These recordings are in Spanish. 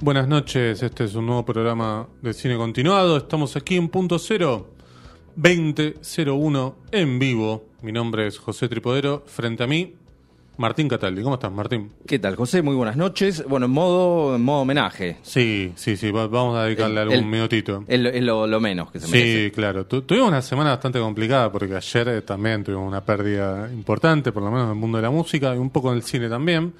Buenas noches, este es un nuevo programa de cine continuado. Estamos aquí en punto cero 2001 en vivo. Mi nombre es José Tripodero. Frente a mí, Martín Cataldi. ¿Cómo estás, Martín? ¿Qué tal, José? Muy buenas noches. Bueno, en modo, en modo homenaje. Sí, sí, sí. va- vamos a dedicarle El- algún el- minutito. Es lo, es lo- lo menos que se Sí, merece. claro. Tu- tuvimos una semana bastante complicada porque ayer eh, también tuvimos una pérdida importante, por lo menos en el mundo de la música y un poco en el cine también.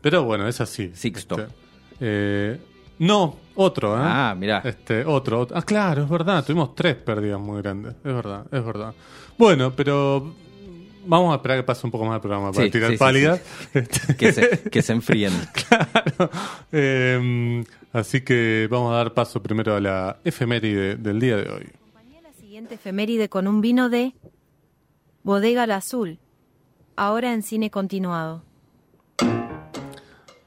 Pero bueno, es así. Sixto. Este, eh, no, otro, ¿eh? Ah, mirá. Este, otro, otro. Ah, claro, es verdad. Tuvimos tres pérdidas muy grandes. Es verdad, es verdad. Bueno, pero vamos a esperar que pase un poco más el programa para Sí, tirar sí, sí, pálidas. Este, Que, se, que se enfríen. Claro. Eh, así que vamos a dar paso primero a la efeméride del día de hoy. Acompañé la siguiente efeméride con un vino de Bodega La Azul, ahora en cine continuado.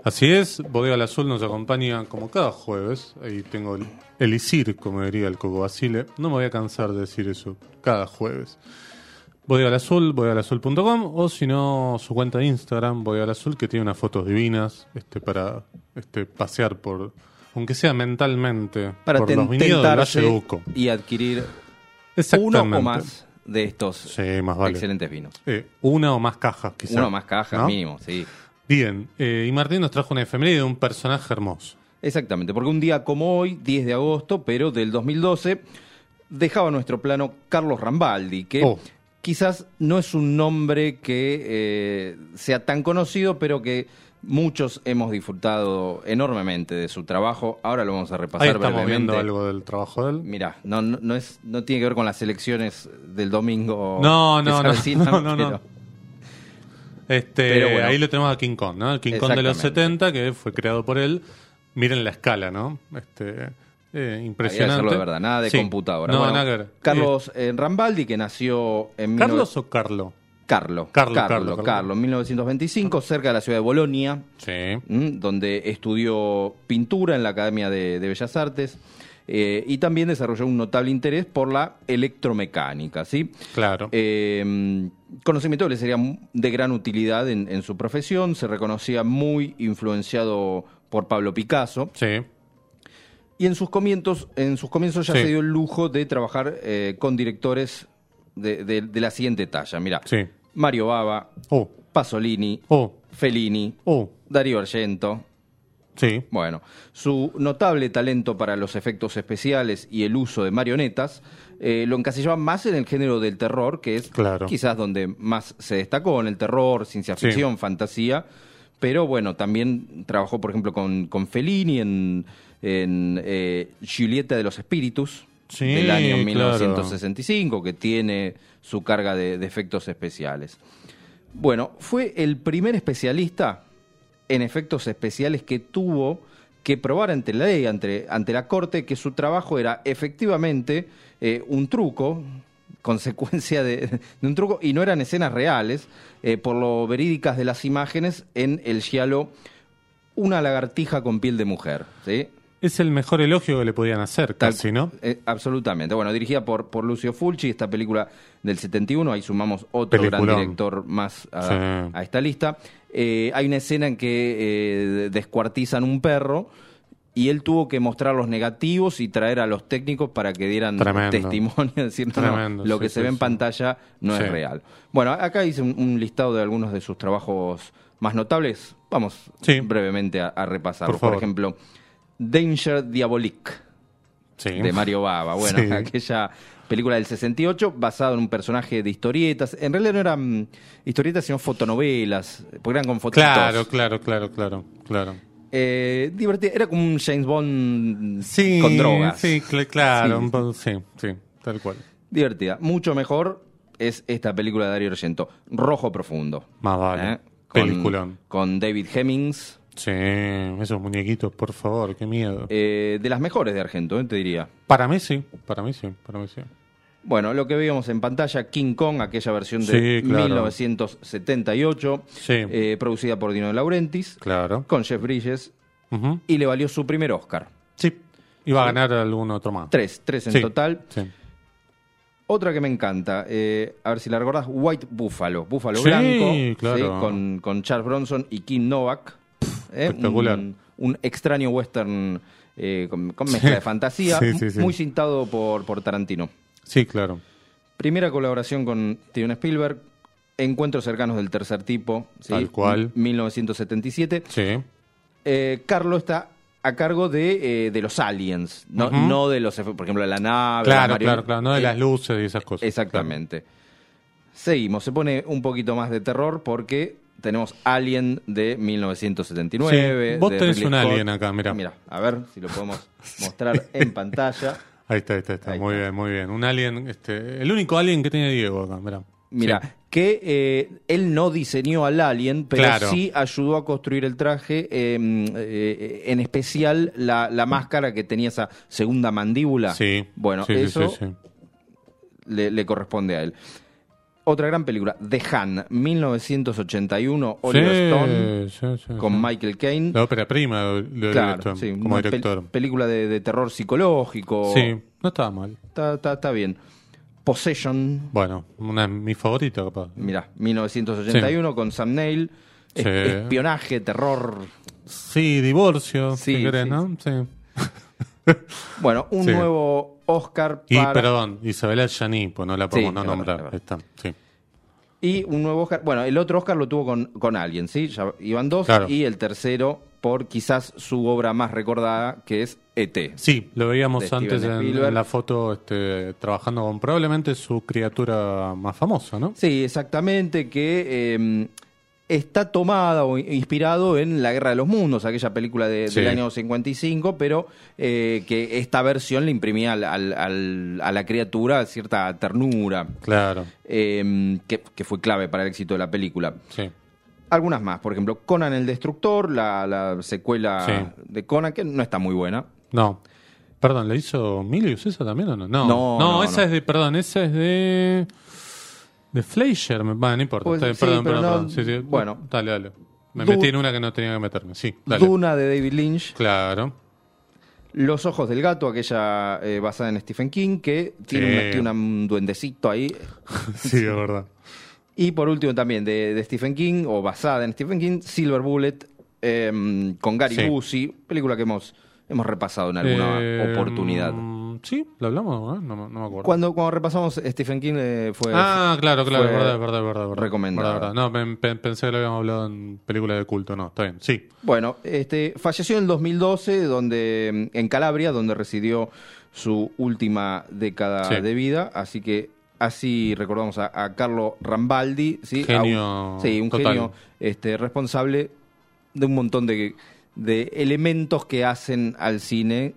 Así es, Bodega al Azul nos acompaña como cada jueves. Ahí tengo el Elisir, como diría el Coco Basile. No me voy a cansar de decir eso cada jueves. Bodega al Azul, bodegalazul.com o si no, su cuenta de Instagram, Bodega al Azul, que tiene unas fotos divinas este, para este, pasear por, aunque sea mentalmente, Para por los viñedos del Valle de Uco. y adquirir uno o más de estos Sí, más vale. excelentes vinos. Eh, una o más cajas, quizás. Uno o más cajas, ¿no? mínimo, sí. Bien, eh, y Martín nos trajo una efeméride de un personaje hermoso. Exactamente, porque un día como hoy, 10 de agosto, pero del 2012, dejaba nuestro plano Carlos Rambaldi, que Oh. quizás no es un nombre que eh, sea tan conocido, pero que muchos hemos disfrutado enormemente de su trabajo. Ahora lo vamos a repasar Ahí estamos brevemente. viendo algo del trabajo de él. Mirá, no, no, no es, no tiene que ver con las elecciones del domingo. No, no, no, no, no, no. Este, bueno. ahí lo tenemos a King Kong, ¿no? El King Kong de los Exactamente. 70, que fue creado por él. Miren la escala, ¿no? Este, eh, impresionante. De verdad, nada de Sí. computadora. No, Bueno, nada que ver. Carlos eh, Rambaldi, que nació en... 19 ¿Carlos o Carlo? Carlo, Carlo, Carlo, Carlo, Carlo, Carlo. en 1925, cerca de la ciudad de Bolonia, Sí. donde estudió pintura en la Academia de, de Bellas Artes eh, y también desarrolló un notable interés por la electromecánica, ¿sí? Claro. Eh, conocimiento que le sería de gran utilidad en, en su profesión, se reconocía muy influenciado por Pablo Picasso sí. y en sus comienzos, en sus comienzos ya Sí. se dio el lujo de trabajar eh, con directores de, de- de la siguiente talla, mira, Sí. Mario Bava, Oh, Pasolini, oh, Fellini, oh. Darío Argento. Sí. Bueno, su notable talento para los efectos especiales y el uso de marionetas eh, lo encasillaba más en el género del terror, que es Claro. quizás donde más se destacó, en el terror, ciencia Sí. ficción, fantasía. Pero bueno, también trabajó, por ejemplo, con, con Fellini en, en eh, Julieta de los Espíritus, Sí, del año claro. 1965, que tiene su carga de, de efectos especiales. Bueno, fue el primer especialista en efectos especiales que tuvo que probar ante la ley, ante, ante la corte, que su trabajo era efectivamente eh, un truco, consecuencia de, de un truco, y no eran escenas reales, eh, por lo verídicas de las imágenes en el giallo Una lagartija con piel de mujer. ¿sí? Es el mejor elogio que le podían hacer, casi, ¿no? eh, absolutamente. Bueno, dirigida por, por Lucio Fulci, esta película del 71, ahí sumamos otro gran director más a, Sí. a esta lista. Eh, hay una escena en que eh, descuartizan un perro y él tuvo que mostrar los negativos y traer a los técnicos para que dieran Tremendo. testimonio, decir, no, Tremendo, lo sí, que sí, se ve en pantalla no es real. Bueno, acá hice un, un listado de algunos de sus trabajos más notables. Vamos brevemente a, a repasarlos. Por ejemplo, Danger Diabolique Sí. de Mario Bava. Bueno, Sí. aquella película del 68 basada en un personaje de historietas. En realidad no eran historietas, sino fotonovelas, porque eran con fotitos. Claro, claro, claro, claro, claro. Eh, divertida. Era como un James Bond Sí, con drogas. Sí, cl- claro, Sí. sí, sí, tal cual. Divertida. Mucho mejor es esta película de Darío Argento, Rojo Profundo. Más vale. ¿eh? Con- Peliculón. Con David Hemmings. Sí, esos muñequitos, por favor, qué miedo. eh, de las mejores de Argento, ¿eh? te diría. Para mí sí, para mí sí, para mí sí. Bueno, lo que veíamos en pantalla, King Kong, aquella versión de Sí, claro. 1978, Sí. eh, producida por Dino De Laurentiis, Claro. con Jeff Bridges, y le valió su primer Oscar. Sí. Iba a ganar algún otro más. Tres, tres en Sí, total. Otra que me encanta, eh, a ver si la recordás, White Buffalo, Búfalo Blanco, claro. con, con Charles Bronson y Kim Novak. Eh, Espectacular. Un, un extraño western eh, con, con mezcla de fantasía, Sí, sí, sí. muy cintado por, por Tarantino. Sí, claro. Primera colaboración con Steven Spielberg, Encuentros cercanos del tercer tipo. Tal cual. 1977. Sí. Eh, Carlos está a cargo de, eh, de los aliens, no, no de los, por ejemplo, de la nave. Claro, claro, claro. No de Eh, las luces y esas cosas. Exactamente. Seguimos, se pone un poquito más de terror porque tenemos Alien de 1979. Sí, vos de tenés Ridley un Scott. alien acá, mirá. Mira, a ver si lo podemos mostrar en pantalla. Ahí está, ahí está, está. Ahí muy está. bien, muy bien. Un alien, este, el único alien que tiene Diego acá, mirá. Mira, Sí. que eh, él no diseñó al alien, pero Claro. sí ayudó a construir el traje, eh, eh, en especial la, la máscara que tenía esa segunda mandíbula. Sí. Bueno, Sí, eso sí, sí. Le, le corresponde a él. Otra gran película, The Han, 1981, Oliver Stone, sí, sí, con. Michael Caine. La ópera prima de, de Claro, Oliver Stone, como pel- director. película de, de terror psicológico. Sí, no estaba mal. Está, está- está bien. Possession, Bueno, una de mis favoritas, capaz. Mira, 1981 con Sam Neill. Es-. Espionaje, terror. Sí, divorcio, Sí, si querés, ¿no? Sí. Bueno, un nuevo Oscar Y, para. perdón, Isabela Yaní, pues no la podemos Sí, no nombrar. verdad. Está, sí. Y un nuevo Oscar. Bueno, el otro Oscar lo tuvo con, con alguien, ¿sí? Ya iban dos. Claro. Y el tercero por quizás su obra más recordada, que es E.T. Sí, lo veíamos antes en, la foto este, trabajando con probablemente su criatura más famosa, ¿no? Sí, exactamente, que eh, está tomada o inspirado en La Guerra de los Mundos, aquella película de- Sí. del año 55, pero eh, que esta versión le imprimía al- al- al- a la criatura cierta ternura, Claro, eh, que, que fue clave para el éxito de la película. sí. Algunas más, por ejemplo, Conan el Destructor, la, la secuela Sí. de Conan, que no está muy buena. No. Perdón, ¿le hizo Milius esa también o no? No, No, no, esa no. es de, perdón, esa es de. De Fleischer, va, no importa. Pues, está bien, sí, perdón, pero perdón, no- perdón. Sí, sí. bueno. Dale, dale. Me Du- metí en una que no tenía que meterme. Sí, dale. Duna de David Lynch. Claro. Los ojos del gato, aquella eh, basada en Stephen King, que tiene, Sí. una- tiene un duendecito ahí. sí, es verdad. Y por último también de, de Stephen King, o basada en Stephen King, Silver Bullet, eh, con Gary Sí. Busey, película que hemos, hemos repasado en alguna Eh, oportunidad. Sí, lo hablamos, ¿eh? no, me- no me acuerdo. Cuando, cuando repasamos Stephen King eh, fue... Ah, claro, claro, fue verdad, verdad, verdad, verdad. No, pe- pe- pensé que lo habíamos hablado en películas de culto, no, está bien, sí. Bueno, este, falleció en 2012 donde, en Calabria, donde residió su última década Sí. de vida. Así que así recordamos a, a Carlo Rambaldi. ¿sí? Genio A un- sí, un total. genio este, responsable de un montón de, de elementos que hacen al cine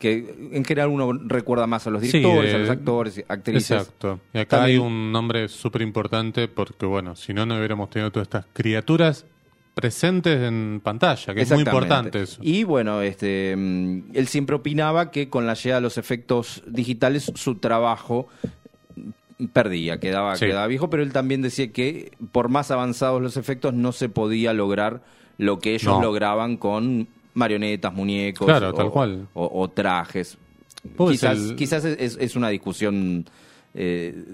que en general uno recuerda más a los Sí, directores, a los actores, y actrices. Exacto. Y acá También- hay un nombre súper importante porque, bueno, si no, no hubiéramos tenido todas estas criaturas presentes en pantalla, que es muy importante eso. Y bueno, este, mm, él siempre opinaba que con la llegada de los efectos digitales su trabajo perdía, quedaba, Sí. quedaba viejo, pero él también decía que por más avanzados los efectos no se podía lograr lo que ellos No. lograban con marionetas, muñecos Claro, o, tal cual. o- o trajes. Quizás, el- quizás es, es una discusión eh,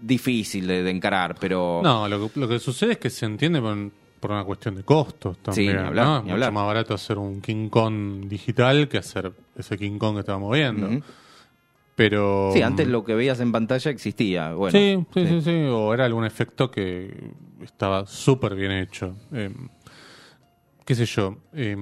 difícil de, de encarar, pero... No, lo que, lo que sucede es que se entiende por, por una cuestión de costos también. ni hablar, ¿no? ni Es hablar. mucho más barato hacer un King Kong digital que hacer ese King Kong que estábamos viendo. Pero. Sí, antes lo que veías en pantalla existía. Bueno, sí, sí, sí, sí, O era algún efecto que estaba súper bien hecho. Eh, qué sé yo. eh,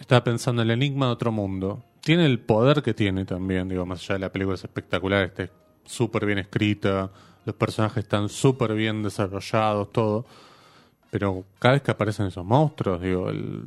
estaba pensando en el enigma de otro mundo. Tiene el poder que tiene también, digo, más allá de la película es espectacular, está súper bien escrita, los personajes están súper bien desarrollados, todo. Pero cada vez que aparecen esos monstruos, digo, el,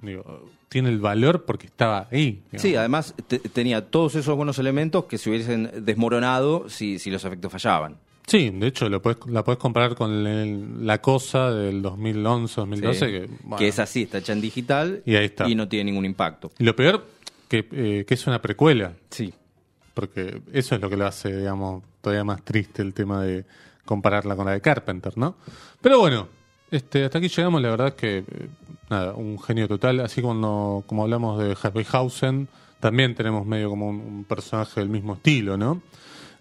digo tiene el valor porque estaba ahí. Sí, además te- tenía todos esos buenos elementos que se hubiesen desmoronado si, si los efectos fallaban. Sí, de hecho lo puedes, la puedes comparar con el- la cosa del 2011, 2012. Sí. Que, bueno, Que es así, está hecha en digital Y ahí está. y no tiene ningún impacto. Y lo peor, que, eh, que es una precuela, Sí. porque eso es lo que lo hace, digamos, todavía más triste el tema de compararla con la de Carpenter, ¿no? Pero bueno, este, hasta aquí llegamos, la verdad es que, eh, nada, un genio total, así como, como hablamos de Harryhausen, también tenemos medio como un, un personaje del mismo estilo, ¿no?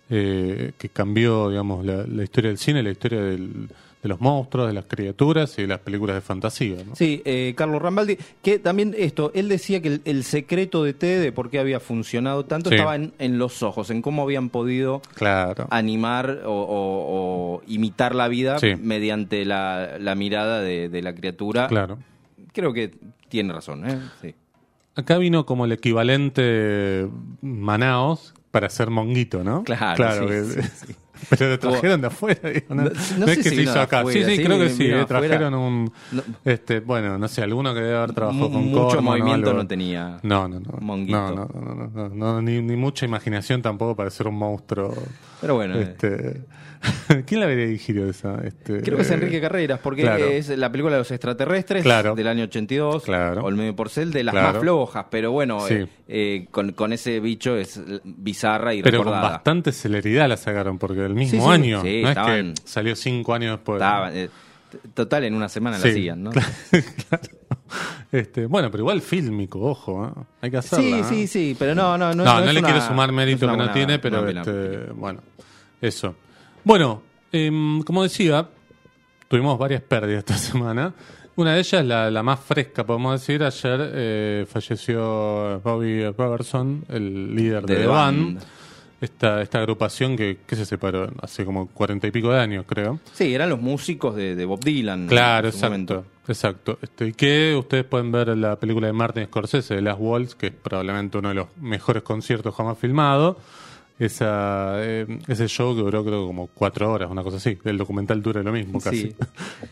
Eh, que cambió, digamos, la, la historia del cine, la historia del, de los monstruos, de las criaturas y de las películas de fantasía. ¿no? Sí, eh, Carlos Rambaldi, que también esto, él decía que el, el secreto de T, de por qué había funcionado tanto, Sí. estaba en, en los ojos, en cómo habían podido Claro. animar o, o- o imitar la vida Sí. mediante la, la mirada de, de la criatura. Claro. Creo que tiene razón, ¿eh? Sí. Acá vino como el equivalente Manaos para ser monguito, ¿no? Claro, sí, que- sí, Pero lo trajeron de afuera. digo, no, No- no no es sé que si se hizo acá. afuera, sí, sí, creo que sí. eh, trajeron un. No. Este, bueno, no sé, alguno que debe haber trabajado con mucho movimiento no tenía. No, no, no. Monguito. No, no, no, no, no, no, ni, ni mucha imaginación tampoco para ser un monstruo. Pero bueno, eh, Este, ¿Quién la habría dirigido esa? Este, creo que es eh, Enrique Carreras, porque claro. es la película de los extraterrestres Claro. del año 82, Claro. Olmedo Porcel, de las Claro. más flojas, pero bueno, Sí. eh, eh, con, con ese bicho es bizarra y Pero con recordada. bastante celeridad la sacaron, porque el mismo Sí, sí, año. no estaban- es que salió cinco años después. Eh, total, en una semana la Sí, hacían, ¿no? claro. Este, bueno, pero igual fílmico, ojo, ¿eh? hay que hacerla. Sí, ¿eh? sí, sí, pero no, no, no. No, le una- quiero sumar mérito que no buena- tiene, pero buena este, bueno, eso. Bueno, em, como decía, tuvimos varias pérdidas esta semana. Una de ellas, la, la más fresca, podemos decir, ayer eh, falleció Bobby Robertson, el líder de, De The The Band. Band. Esta, esta agrupación que, que se separó hace como cuarenta y pico de años, creo. Sí, eran los músicos de, de Bob Dylan. Claro, en su exacto. momento. Exacto. Este, y que ustedes pueden ver en la película de Martin Scorsese, de Last Waltz, que es probablemente uno de los mejores conciertos jamás filmado. Esa, eh, ese show que duró creo como cuatro horas, una cosa así. El documental dura lo mismo casi. Sí.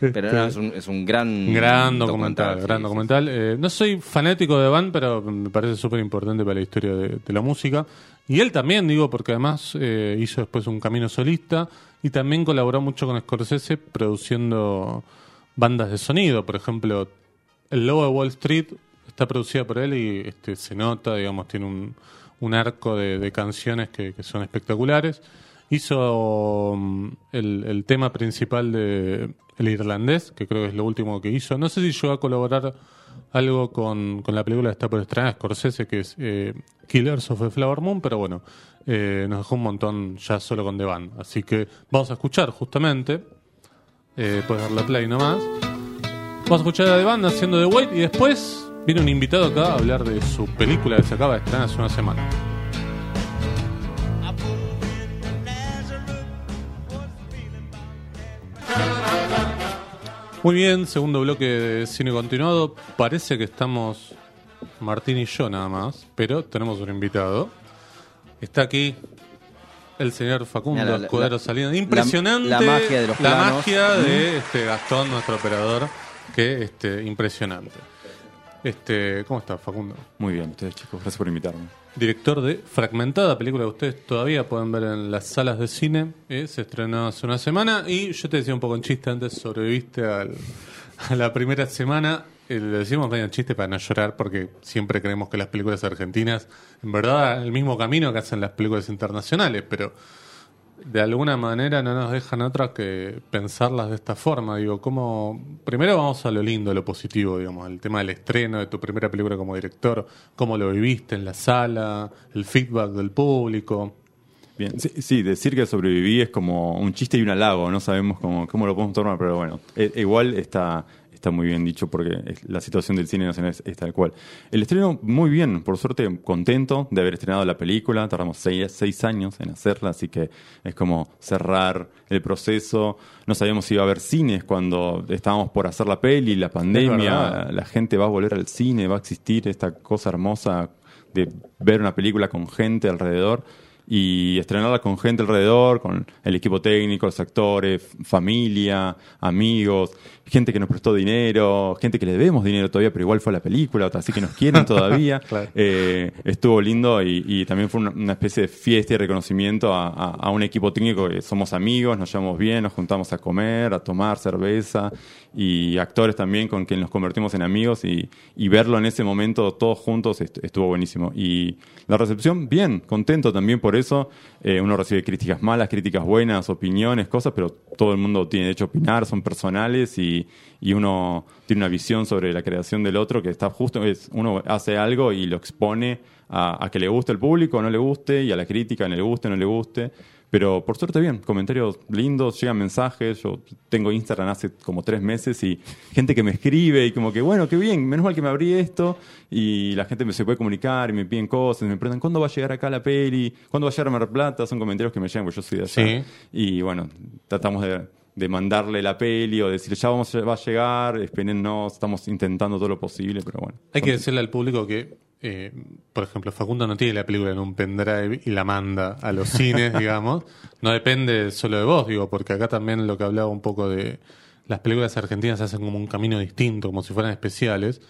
Pero no, es un, es un gran, gran documental, gran sí, documental. Eh, no soy fanático de Van, pero me parece súper importante para la historia de, de la música. Y él también, digo, porque además eh, hizo después un camino solista y también colaboró mucho con Scorsese produciendo bandas de sonido. Por ejemplo, El Lobo de Wall Street está producida por él y este, se nota, digamos, tiene un, un arco de, canciones que, son espectaculares. Hizo mm, el tema principal de El Irlandés, que creo que es lo último que hizo. No sé si llegó a colaborar algo con, con la película que está por estrenar, Scorsese, que es eh, Killers of the Flower Moon, pero bueno, eh, nos dejó un montón ya solo con The Band. Así que vamos a escuchar justamente. Eh, puedes darle play nomás. Vamos a escuchar a The Band haciendo The Wait y después viene un invitado acá a hablar de su película que se acaba de estrenar hace una semana. Muy bien, segundo bloque de cine continuado. Parece que estamos Martín y yo nada más, pero tenemos un invitado. Está aquí el señor Facundo Mira, la- la- Escudero la- Salinas. Impresionante la magia de los la planos. magia de este Gastón, nuestro operador, que este impresionante. Este, ¿cómo está Facundo? Muy bien, ustedes chicos, gracias por invitarme. Director de Fragmentada, película que ustedes todavía pueden ver en las salas de cine. eh, se estrenó hace una semana y yo te decía un poco en chiste antes, sobreviviste al- a la primera semana. Eh, le decimos medio en chiste para no llorar porque siempre creemos que las películas argentinas, en verdad, el mismo camino que hacen las películas internacionales, pero de alguna manera no nos dejan otra que pensarlas de esta forma. Digo, como primero vamos a lo lindo, lo positivo, digamos, el tema del estreno de tu primera película como director, cómo lo viviste en la sala, el feedback del público. Bien, sí, sí, decir que sobreviví es como un chiste y un halago, no sabemos cómo, cómo lo podemos tomar, pero bueno, e- igual está, está muy bien dicho porque es- la situación del cine nacional es, es tal cual. El estreno muy bien, por suerte contento de haber estrenado la película, tardamos seis, seis años en hacerla, así que es como cerrar el proceso. No sabíamos si iba a haber cines cuando estábamos por hacer la peli, la pandemia, la gente va a volver al cine, va a existir esta cosa hermosa de ver una película con gente alrededor y estrenarla con gente alrededor, con el equipo técnico, los actores, familia, amigos, gente que nos prestó dinero, gente que le debemos dinero todavía, pero igual fue a la película, así que nos quieren todavía. Claro. Eh, estuvo lindo y, y también fue una, especie de fiesta y reconocimiento a, a- a un equipo técnico que somos amigos, nos llevamos bien, nos juntamos a comer, a tomar cerveza y actores también con quien nos convertimos en amigos y, y verlo en ese momento todos juntos est- estuvo buenísimo. Y la recepción, bien, contento también por eso. Eh, uno recibe críticas malas, críticas buenas, opiniones, cosas, pero todo el mundo tiene derecho a opinar, son personales y, y uno tiene una visión sobre la creación del otro que está justo, es, uno hace algo y lo expone a, a que le guste el público o no le guste y a la crítica no le guste o no le guste, Pero por suerte bien, comentarios lindos, llegan mensajes, yo tengo Instagram hace como tres meses y gente que me escribe y como que, bueno, qué bien, menos mal que me abrí esto y la gente me se puede comunicar y me piden cosas, me preguntan, ¿cuándo va a llegar acá la peli? ¿Cuándo va a llegar a Mar Plata? Son comentarios que me llegan, porque yo soy de allá. Sí. Y bueno, tratamos de, de mandarle la peli o decir, ya vamos, va a llegar, espérennos, estamos intentando todo lo posible, pero bueno. Hay que decirle al público que, eh, por ejemplo, Facundo no tiene la película en un pendrive y la manda a los cines, digamos. No depende solo de vos, digo, porque acá también lo que hablaba un poco de las películas argentinas hacen como un camino distinto, como si fueran especiales,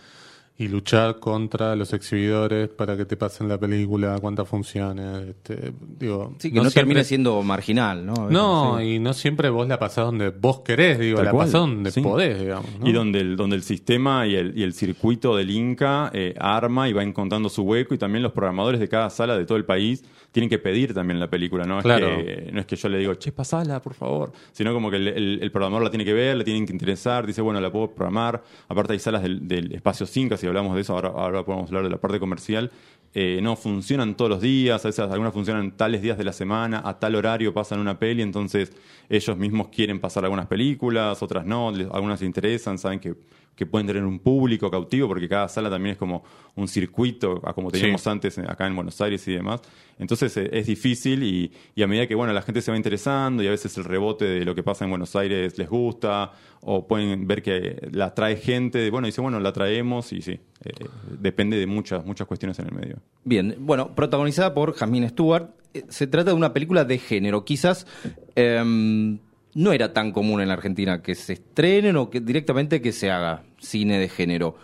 y luchar contra los exhibidores para que te pasen la película, cuántas funciones, este, digo, Sí, que no, siempre- termine siendo marginal, ¿no? No, Sí. y no siempre vos la pasás donde vos querés, digo, Tal la cual, pasás donde sí. podés, digamos. ¿no? Y donde el, donde el sistema y el, y el circuito del Inca eh, arma y va encontrando su hueco y también los programadores de cada sala de todo el país tienen que pedir también la película, ¿no? Claro. Es que, no es que yo le digo, che, pasala, por favor, sino como que el, el- el programador la tiene que ver, le tienen que interesar, dice, bueno, la puedo programar. Aparte hay salas del, del espacio Inca, hablamos de eso, ahora, podemos hablar de la parte comercial. Eh, no funcionan todos los días, a veces algunas funcionan tales días de la semana, a tal horario pasan una peli, entonces ellos mismos quieren pasar algunas películas, otras no, algunas les interesan, saben que, que pueden tener un público cautivo, porque cada sala también es como un circuito, a como teníamos Sí. antes eh, acá en Buenos Aires y demás. Entonces eh, es difícil y, y a medida que bueno la gente se va interesando y a veces el rebote de lo que pasa en Buenos Aires les gusta o pueden ver que la trae gente, bueno, dice, bueno, la traemos y sí, eh, depende de muchas, muchas cuestiones en el medio. Bien, bueno, protagonizada por Jasmine Stewart. Se trata de una película de género. Quizás em, no era tan común en la Argentina que se estrenen o que directamente que se haga cine de género.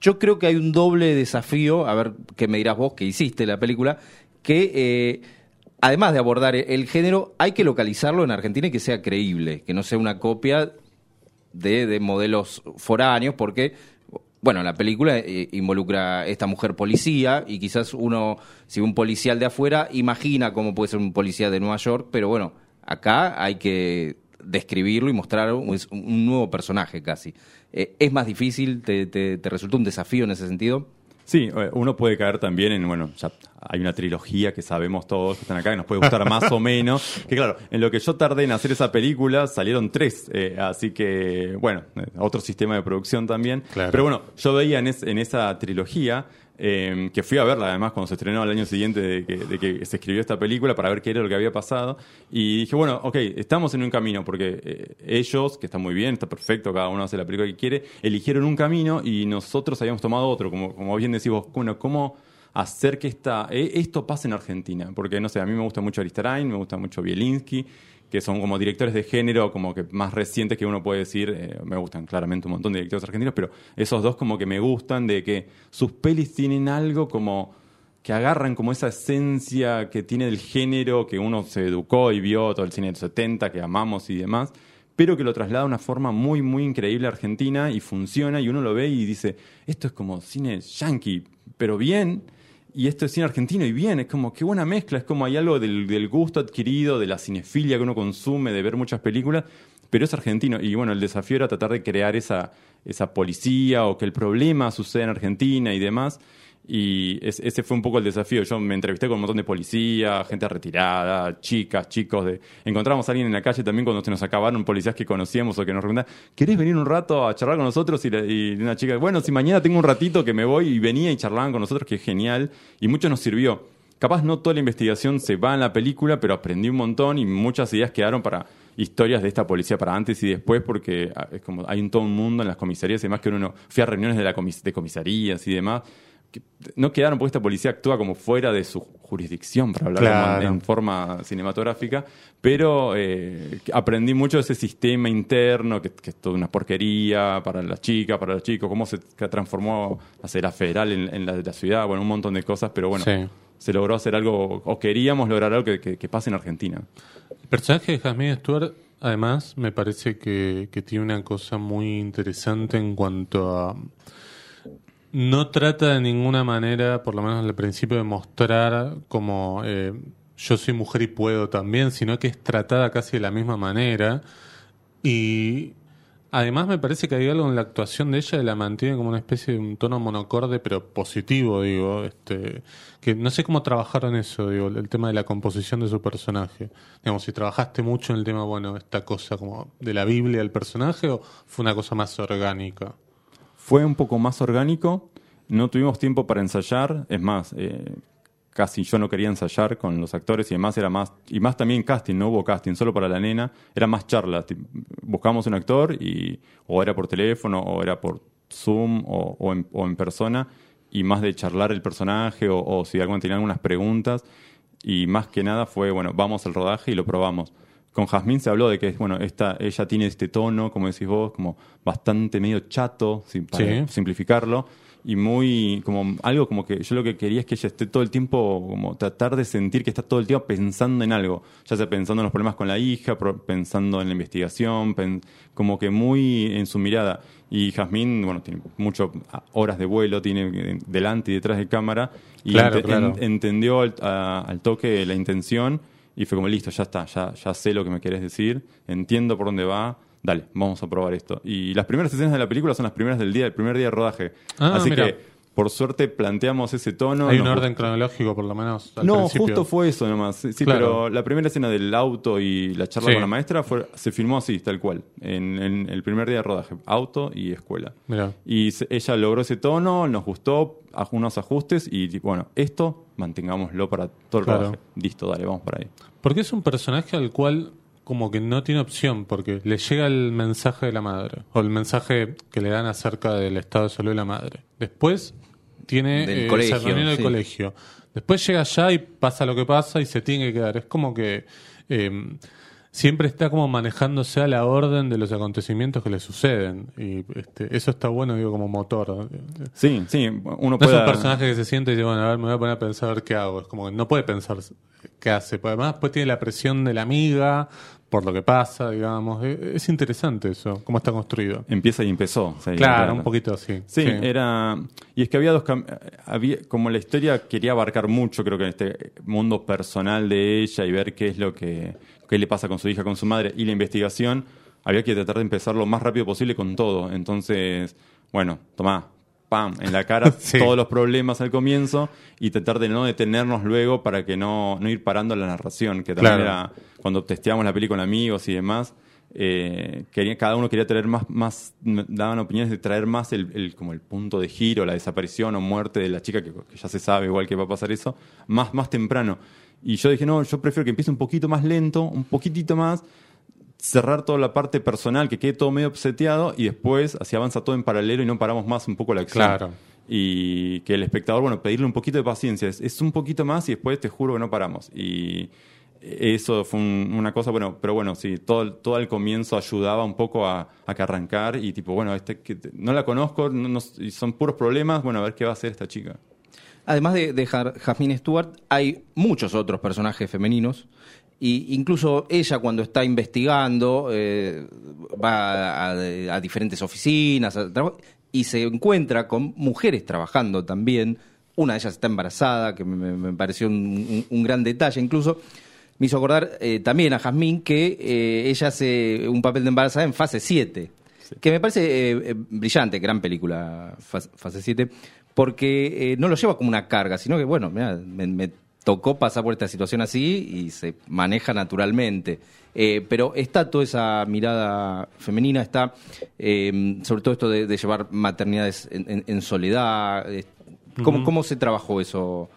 Yo creo que hay un doble desafío, a ver qué me dirás vos que hiciste la película, que eh, además de abordar el género, hay que localizarlo en Argentina y que sea creíble, que no sea una copia de, de modelos foráneos, porque, bueno, la película eh, involucra a esta mujer policía y quizás uno, si un policial de afuera, imagina cómo puede ser un policía de Nueva York, pero bueno, acá hay que describirlo y mostrar un, es un nuevo personaje casi. Eh, ¿Es más difícil? ¿Te, te, te resultó un desafío en ese sentido? Sí, eh, uno puede caer también en, bueno, ya hay una trilogía que sabemos todos que están acá, que nos puede gustar más o menos. Que claro, en lo que yo tardé en hacer esa película salieron tres, eh, así que, bueno, otro sistema de producción también. Claro. Pero bueno, yo veía en, es- en esa trilogía, eh, que fui a verla además cuando se estrenó al año siguiente de que, se escribió esta película para ver qué era lo que había pasado. Y dije, bueno, ok, estamos en un camino, porque eh, ellos, que está muy bien, está perfecto, cada uno hace la película que quiere, eligieron un camino y nosotros habíamos tomado otro, como, como bien decís vos, bueno, ¿cómo hacer que esta, eh, esto pase en Argentina? Porque, no sé, a mí me gusta mucho Aristarain, me gusta mucho Bielinski, que son como directores de género como que más recientes que uno puede decir, eh, me gustan claramente un montón de directores argentinos, pero esos dos como que me gustan de que sus pelis tienen algo como que agarran como esa esencia que tiene del género que uno se educó y vio todo el cine del 70 que amamos y demás, pero que lo traslada de una forma muy muy increíble a Argentina y funciona y uno lo ve y dice, esto es como cine yankee, pero bien y esto es cine argentino y bien, es como qué buena mezcla, es como hay algo del, del gusto adquirido, de la cinefilia que uno consume, de ver muchas películas, pero es argentino. Y bueno, el desafío era tratar de crear esa, esa policía o que el problema suceda en Argentina y demás. Y es- ese fue un poco el desafío. Yo me entrevisté con un montón de policía, gente retirada, chicas, chicos. De... Encontramos a alguien en la calle también cuando se nos acabaron policías que conocíamos o que nos preguntaban, ¿querés venir un rato a charlar con nosotros? Y, la- y una chica, bueno, si mañana tengo un ratito que me voy y venía y charlaban con nosotros, que es genial. Y mucho nos sirvió. Capaz no toda la investigación se va en la película, pero aprendí un montón y muchas ideas quedaron para historias de esta policía para antes y después, porque ah, es como hay un todo un mundo en las comisarías y demás que uno no- fui a reuniones de la de comisarías y demás. No quedaron porque esta policía actúa como fuera de su jurisdicción, para hablar Claro. en, en forma cinematográfica, pero eh, aprendí mucho de ese sistema interno, que, que es toda una porquería para las chicas, para los chicos, cómo se transformó la federal en, en la de la ciudad, bueno, un montón de cosas, pero bueno, Sí. se logró hacer algo, o queríamos lograr algo que, que- que pase en Argentina. El personaje de Jasmine Stewart, además, me parece que, que tiene una cosa muy interesante en cuanto a. No trata de ninguna manera, por lo menos al principio, de mostrar como eh, yo soy mujer y puedo también, sino que es tratada casi de la misma manera. Y Además, me parece que hay algo en la actuación de ella que la mantiene como una especie de un tono monocorde, pero positivo, digo. Este, que no sé cómo trabajaron eso, digo, el tema de la composición de su personaje. Digamos, si trabajaste mucho en el tema, bueno, esta cosa como de la Biblia del personaje, o fue una cosa más orgánica. Fue un poco más orgánico. No tuvimos tiempo para ensayar. Es más, eh, casi yo no quería ensayar con los actores y además era más, y más también casting, no hubo casting, solo para la nena, era más charla, buscamos un actor y o era por teléfono o era por Zoom o, en, persona y más de charlar el personaje o, si alguien tenía algunas preguntas y más que nada fue, bueno, vamos al rodaje y lo probamos. Con Jazmín se habló de que, bueno, esta, ella tiene este tono, como decís vos, como bastante medio chato, para simplificarlo y muy como algo como que yo lo que quería es que ella esté todo el tiempo como tratar de sentir que está todo el tiempo pensando en algo, ya sea pensando en los problemas con la hija, pensando en la investigación, como que muy en su mirada. Y Jazmín, bueno, tiene muchas horas de vuelo, tiene delante y detrás de cámara y entendió al, toque la intención y fue como listo, ya está, ya, ya sé lo que me querés decir, entiendo por dónde va dale, vamos a probar esto. Y las primeras escenas de la película son las primeras del día, el primer día de rodaje. Ah, Así que por suerte planteamos ese tono. Hay un orden cronológico, por lo menos. no, justo fue eso nomás. Sí, pero la primera escena del auto y la charla con la maestra fue, se filmó así, tal cual. En, el primer día de rodaje: auto y escuela. Y ella logró ese tono, nos gustó, unos ajustes y bueno, esto mantengámoslo para todo el rodaje. Listo, dale, vamos para ahí. Porque es un personaje al cual como que no tiene opción porque le llega el mensaje de la madre o el mensaje que le dan acerca del estado de salud de la madre. Después tiene el eh, colegio. Después llega allá y pasa lo que pasa y se tiene que quedar. Es como que em, siempre está como manejándose a la orden de los acontecimientos que le suceden. Y este, eso está bueno, digo, como motor. Sí, sí. Uno puede... es un personaje que se siente y dice, bueno, a ver, me voy a poner a pensar a ver qué hago. Es como que no puede pensar qué hace. además, después tiene la presión de la amiga por lo que pasa, digamos. E, es interesante eso, cómo está construido. Empieza y empezó. claro, un poquito así. Sí, era... Y es que había dos... Había, como la historia quería abarcar mucho, creo que en este mundo personal de ella y ver qué es lo que... qué le pasa con su hija, con su madre, y la investigación, había que tratar de empezar lo más rápido posible con todo. Entonces, bueno, tomá, pam, en la cara todos los problemas al comienzo y tratar de no detenernos luego para que no, no ir parando la narración, que también era cuando testeamos la película con amigos y demás. Eh, quería, cada uno quería traer más, más, daban opiniones de traer más el, como el punto de giro, la desaparición o muerte de la chica, que, ya se sabe igual que va a pasar eso, más, más temprano. Y yo dije, no, yo prefiero que empiece un poquito más lento, un poquitito más, cerrar toda la parte personal, que quede todo medio obseteado y después así avanza todo en paralelo y no paramos más un poco la acción. Claro. Y que el espectador, bueno, pedirle un poquito de paciencia, es, un poquito más y después te juro que no paramos. Y eso fue una cosa, bueno, pero bueno, sí, todo, todo al comienzo ayudaba un poco a, a que arrancar y tipo, bueno, este que no la conozco, no, son puros problemas, bueno, a ver qué va a hacer esta chica. Además de, de Jasmine Stewart, hay muchos otros personajes femeninos y incluso ella cuando está investigando eh, va a, diferentes oficinas y se encuentra con mujeres trabajando también. Una de ellas está embarazada, que me, pareció un, gran detalle incluso. Me hizo acordar eh, también a Jazmín que eh, ella hace un papel de embarazada en fase 7, que me parece brillante, gran película, fase 7, porque no lo lleva como una carga, sino que, bueno, me, me tocó pasar por esta situación así y se maneja naturalmente. Eh, pero está toda esa mirada femenina, está eh, sobre todo esto de, llevar maternidades en, soledad. Eh, ¿Cómo, se trabajó eso?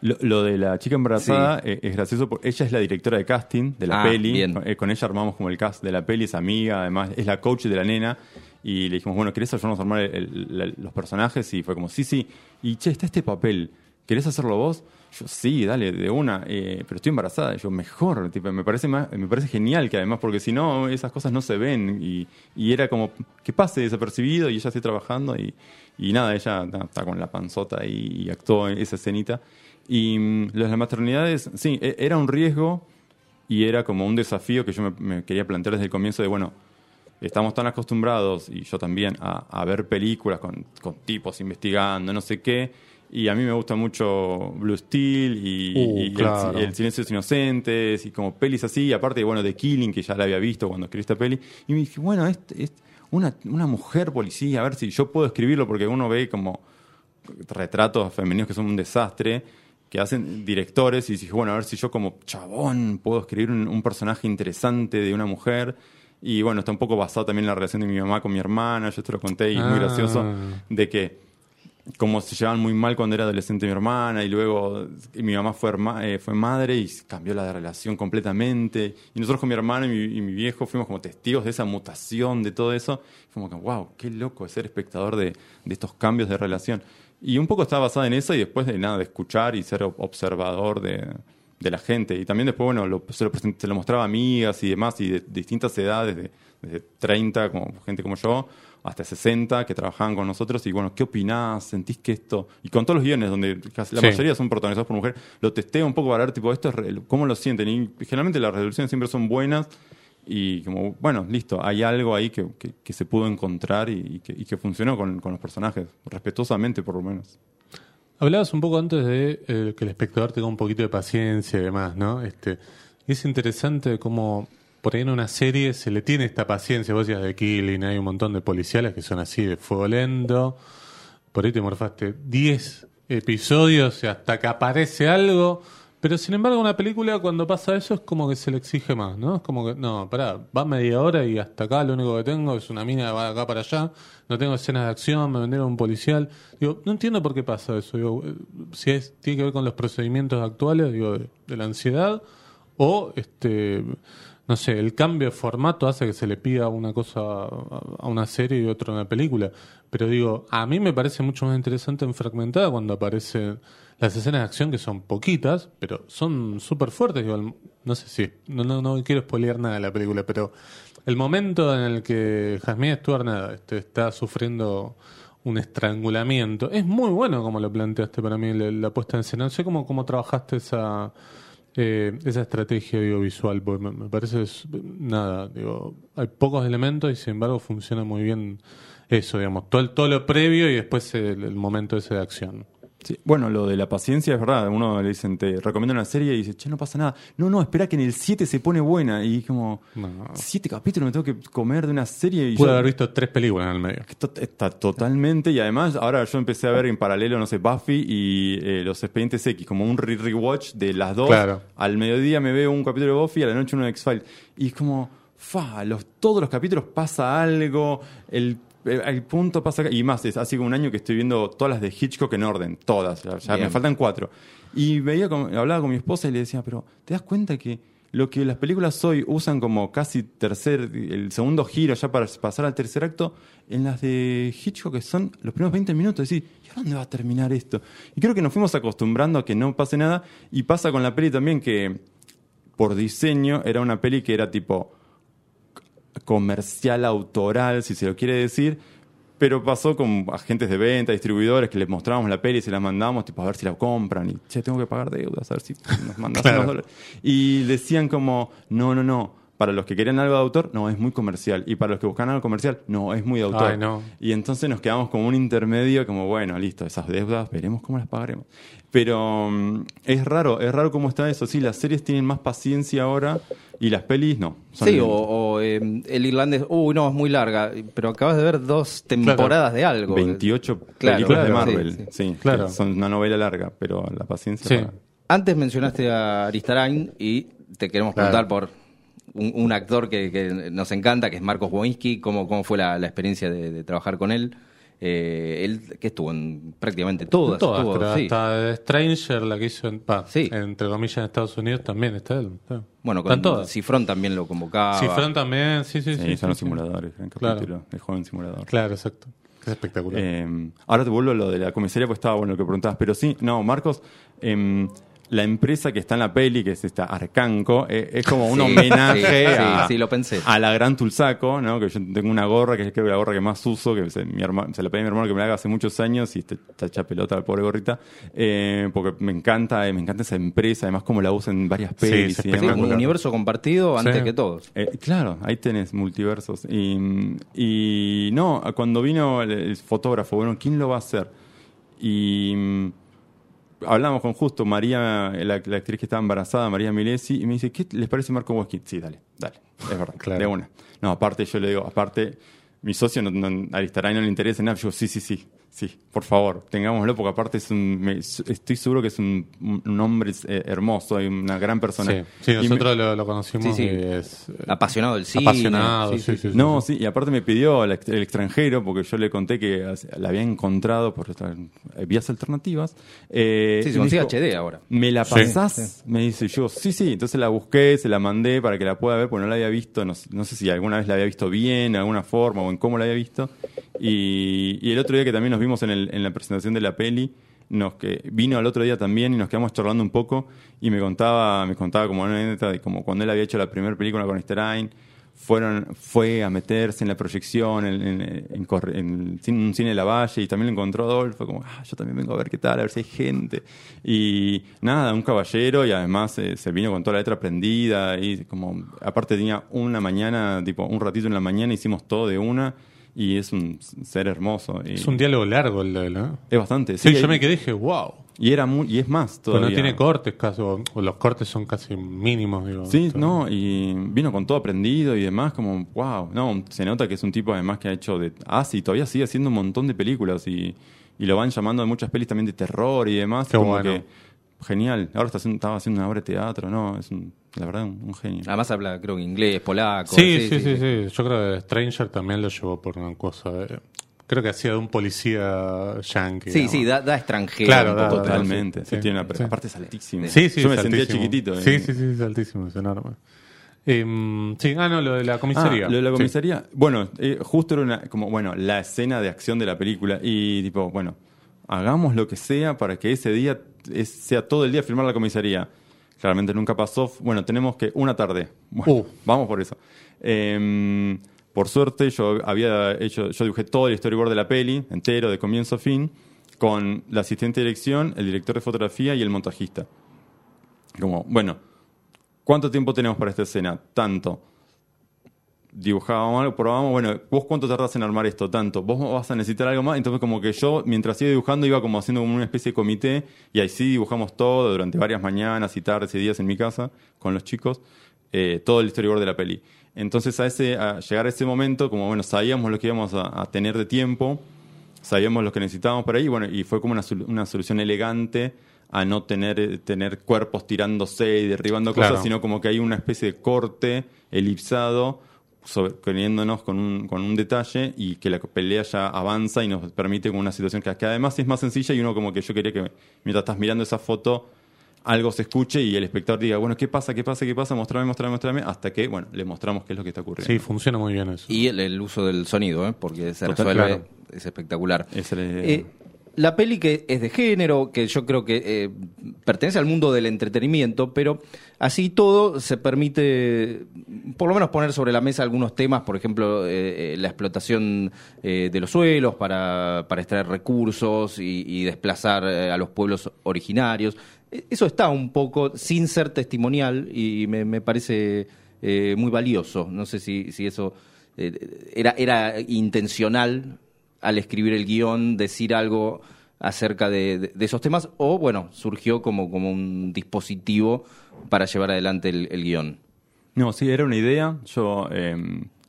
Lo, de la chica embarazada es gracioso porque ella es la directora de casting de la ah, peli. Con, ella armamos como el cast de la peli, es amiga, además es la coach de la nena. Y le dijimos, bueno, ¿querés ayudarnos a armar los personajes? Y fue como, sí, sí. Y che, está este papel. ¿Querés hacerlo vos? Yo, sí, dale, de una, eh, pero estoy embarazada. Yo, mejor, me parece me parece genial que además, porque si no, esas cosas no se ven. Y, era como que pase desapercibido y ella esté trabajando y, nada, ella está con la panzota y, y actuó en esa escenita. Y mm, las maternidades, sí, e, era un riesgo y era como un desafío que yo me, quería plantear desde el comienzo de, bueno, estamos tan acostumbrados, y yo también, a, ver películas con tipos investigando, no sé qué Y a mí me gusta mucho Blue Steel y, Uh, y el- claro. el, Silencio de los Inocentes y como pelis así. Y aparte, bueno, de Killing, que ya la había visto cuando escribí esta peli. Y me dije, bueno, es, es una, una mujer policía, a ver si yo puedo escribirlo, porque uno ve como retratos femeninos que son un desastre, que hacen directores y dije, bueno, a ver si yo como chabón puedo escribir un, un personaje interesante de una mujer. Y bueno, está un poco basado también en la relación de mi mamá con mi hermana, yo te lo conté y es muy Ah. gracioso, de que como se llevaban muy mal cuando era adolescente mi hermana y luego y mi mamá fue, eh, fue madre y cambió la relación completamente. Y nosotros con mi hermano y mi, y mi viejo fuimos como testigos de esa mutación, de todo eso. Como que, wow, qué loco ser espectador de, de estos cambios de relación. Y un poco estaba basada en eso y después de nada, de escuchar y ser ob- observador de, de la gente. Y también después, bueno, lo- se, lo se lo mostraba a amigas y demás y de, distintas edades, de, desde 30, como gente como yo, hasta 60 que trabajaban con nosotros y bueno, ¿qué opinás? ¿Sentís que esto? Y con todos los guiones donde casi la Sí. mayoría son protagonizados por mujeres, lo testeo un poco para ver tipo esto es re- cómo lo sienten y generalmente las resoluciones siempre son buenas y como, bueno, listo, hay algo ahí que, que- que se pudo encontrar y, y que, y que funcionó con, con los personajes, respetuosamente por lo menos. Hablabas un poco antes de eh, que el espectador tenga un poquito de paciencia y demás, ¿no? Este, es interesante cómo por ahí en una serie se le tiene esta paciencia. Vos decías de Killing, hay un montón de policiales que son así de fuego lento. Por ahí te morfaste 10 episodios hasta que aparece algo. Pero sin embargo, una película cuando pasa eso es como que se le exige más, ¿no? Es como que, no, pará, va media hora y hasta acá lo único que tengo es una mina que va de acá para allá, no tengo escenas de acción, me vendieron un policial. Digo, no entiendo por qué pasa eso. Digo, si es, tiene que ver con los procedimientos actuales, digo, de, de la ansiedad, o este no sé, el cambio de formato hace que se le pida una cosa a una serie y otra a una película. Pero digo, a mí me parece mucho más interesante en Fragmentada cuando aparecen las escenas de acción que son poquitas, pero son súper fuertes. Digo, no sé si, no, no, no quiero spoilear nada de la película, pero el momento en el que Jasmine Stewart nada, este, está sufriendo un estrangulamiento, es muy bueno como lo planteaste para mí la, la puesta en escena. No sé cómo, cómo trabajaste esa eh, esa estrategia audiovisual, porque me, me parece nada, digo, hay pocos elementos y sin embargo funciona muy bien eso, digamos, todo, todo lo previo y después el momento ese de acción. Sí, Bueno, lo de la paciencia es verdad. Uno le dicen, te recomiendo una serie y dice, che, no pasa nada. No, no, espera que en el 7 se pone buena. Y como, No. siete capítulos me tengo que comer de una serie. Y Pude yo- haber visto tres películas en el medio. Está totalmente, y además ahora yo empecé a ver en paralelo, no sé, Buffy y eh, los expedientes X, como un re- rewatch de las dos. Claro. Al mediodía me veo un capítulo de Buffy, a la noche uno de X-Files. Y es como, fa, los, todos los capítulos pasa algo, el, el, el punto pasa acá. Y más, es como un año que estoy viendo todas las de Hitchcock en orden, todas, ya, me faltan cuatro. Y veía con- hablaba con mi esposa y le decía, pero ¿te das cuenta que lo que las películas hoy usan como casi tercer, el segundo giro ya para pasar al tercer acto, en las de Hitchcock que son los primeros 20 minutos, decir, ¿y a dónde va a terminar esto? Y creo que nos fuimos acostumbrando a que no pase nada, y pasa con la peli también que por diseño era una peli que era tipo comercial, autoral, si se lo quiere decir, pero pasó con agentes de venta, distribuidores, que les mostrábamos la peli y se la mandamos, tipo, a ver si la compran, y, che, tengo que pagar deudas, a ver si nos mandas Claro. unos dólares. Y decían como, no, no, no, para los que querían algo de autor, no, es muy comercial, y para los que buscan algo comercial, no, es muy de autor. Ay, no. Y entonces nos quedamos como un intermedio, como, bueno, listo, esas deudas, veremos cómo las pagaremos. Pero mm, es raro, es raro cómo está eso. Sí, las series tienen más paciencia ahora y las pelis no. Son Sí, o, lentas. o, eh, el irlandés, uy, no, es muy larga, pero acabas de ver dos temporadas de algo. 28 Claro, películas de Marvel. sí, Sí, Claro. son una novela larga, pero la paciencia. Sí. para- Antes mencionaste a Aristarain y te queremos Claro. preguntar por un, un actor que, que nos encanta, que es Marcos Boinski, cómo, cómo fue la, la experiencia de, de trabajar con él. Eh, él que estuvo en prácticamente todas. Todas, estuvo, pero sí. hasta Stranger, la que hizo en, pa, Sí. entre comillas en Estados Unidos, también está él. está. Bueno, con todas. Cifrón también lo convocaba. Cifrón también, sí, sí, Sí, sí. son los simuladores, gran Claro. el joven simulador. Claro, exacto. Es espectacular. Eh, ahora te vuelvo a lo de la comisaría, pues estaba bueno lo que preguntabas. Pero sí, no, Marcos, em, la empresa que está en la peli, que es esta Arcanco, eh, es como un Sí, homenaje sí, a, sí, lo pensé. a la Gran Tulsaco, ¿no? Que yo tengo una gorra, que es creo que la gorra que más uso, que se, mi herma- se la pedí a mi hermano que me la haga hace muchos años y está, está hecha pelota la pobre gorrita. eh, porque me encanta, eh, me encanta esa empresa, además como la usan en varias pelis Sí, un universo compartido antes Sí. que todos. Eh, claro, ahí tenés multiversos. Y, y no, cuando vino el, el fotógrafo, bueno, ¿quién lo va a hacer? Y hablamos con justo María, la, la actriz que estaba embarazada, María Milesi, y me dice, ¿qué les parece Marco Boschi? Sí, dale, dale, es verdad, Claro. de una. No, aparte yo le digo, aparte, mi socio no, no, Aristaray no le interesa nada, yo digo, sí, sí, sí, sí, por favor, tengámoslo, porque aparte es un, me- estoy seguro que es un, un hombre eh, hermoso, y una gran persona. Sí, sí, me- nosotros lo, lo conocimos Sí, sí. y es eh, Apasionado del cine. apasionado. Sí, sí, sí, No, sí. sí, y aparte me pidió el, ex- el extranjero, porque yo le conté que la había encontrado por eh, vías alternativas. Eh, Sí, se me consigue dijo, HD ahora. ¿Me la Sí. pasás? Me dice yo, sí, sí. Entonces la busqué, se la mandé para que la pueda ver, porque no la había visto, no, no sé si alguna vez la había visto bien, de alguna forma, o en cómo la había visto. Y, y el otro día que también nos vimos en, la presentación de la peli, nos que vino al otro día también y nos quedamos charlando un poco y me contaba, me contaba como una anécdota de como cuando él había hecho la primera película con Stein, fueron, fue a meterse en la proyección en, un cine de la Valle y también lo encontró Adolfo, como, ah, yo también vengo a ver qué tal, a ver si hay gente. Y nada, un caballero y además eh, se vino con toda la letra prendida y como, aparte tenía una mañana, tipo un ratito en la mañana, hicimos todo de una y es un ser hermoso. Y Es un diálogo largo el de él, ¿eh? es bastante. Sí, Sí, yo me quedé dije, wow. Y era muy, y es más todavía. no tiene cortes casi, o, o los cortes son casi mínimos, digo. Sí, no, y vino con todo aprendido y demás, como, wow, no, se nota que es un tipo además que ha hecho de, ah, sí, todavía sigue haciendo un montón de películas y, y lo van llamando de muchas pelis también de terror y demás, Qué como bueno. que, genial, ahora está haciendo, estaba haciendo una obra de teatro, no, es un, la verdad un, un genio. Además habla, creo que inglés, polaco. Sí, sí, sí, sí, Yo creo que Stranger también lo llevó por una cosa de... Creo que hacía de un policía yankee. Sí, digamos. sí, da, da extranjero. Claro, da-. Totalmente, sí, sí, tiene una, sí. aparte es altísimo. Sí, sí, Yo me sentía chiquitito. eh. Sí, sí, sí, es altísimo, es enorme. Em, sí, ah, no, lo de la comisaría. Ah, lo de la Sí. comisaría. Bueno, eh, justo era una, como, bueno, la escena de acción de la película. Y tipo, bueno, hagamos lo que sea para que ese día es- sea todo el día filmar la comisaría. Claramente nunca pasó. Bueno, tenemos que una tarde. Bueno, Uh. vamos por eso. Em, por suerte, yo había hecho, yo dibujé todo el storyboard de la peli, entero, de comienzo a fin, con la asistente de dirección, el director de fotografía y el montajista. Como, bueno, ¿cuánto tiempo tenemos para esta escena? Tanto dibujábamos algo, probábamos, bueno, ¿vos cuánto tardás en armar esto? Tanto, vos vas a necesitar algo más, entonces como que yo, mientras iba dibujando, iba como haciendo como una especie de comité, y ahí sí dibujamos todo durante varias mañanas y tardes y días en mi casa, con los chicos, eh, todo el storyboard de la peli. Entonces a ese, a llegar a ese momento, como bueno, sabíamos lo que íbamos a, a tener de tiempo, sabíamos lo que necesitábamos por ahí, bueno, y fue como una, una solución elegante a no tener, tener cuerpos tirándose y derribando Claro. cosas, sino como que hay una especie de corte elipsado sobre- poniéndonos con un, con un detalle y que la pelea ya avanza y nos permite como una situación que, que además es más sencilla y uno como que yo quería que mientras estás mirando esa foto algo se escuche y el espectador diga, bueno, ¿qué pasa? ¿Qué pasa? ¿Qué pasa? Mostrame, mostrame, mostrame, hasta que, bueno, le mostramos qué es lo que está ocurriendo. Sí, funciona muy bien eso. Y el, el uso del sonido, ¿eh? porque se Total, resuelve, claro. es espectacular. Es la- Eh, la peli que es de género, que yo creo que eh, pertenece al mundo del entretenimiento, pero así todo se permite, por lo menos poner sobre la mesa algunos temas, por ejemplo, eh, eh, la explotación de los suelos para, para extraer recursos y, desplazar a los pueblos originarios. Eh, Eso está un poco sin ser testimonial y me, me parece muy valioso. No sé si, si eso era, era intencional al escribir el guion decir algo acerca de, esos temas o, bueno, surgió como, como un dispositivo para llevar adelante el, el guion. No, sí, era una idea. Yo, eh,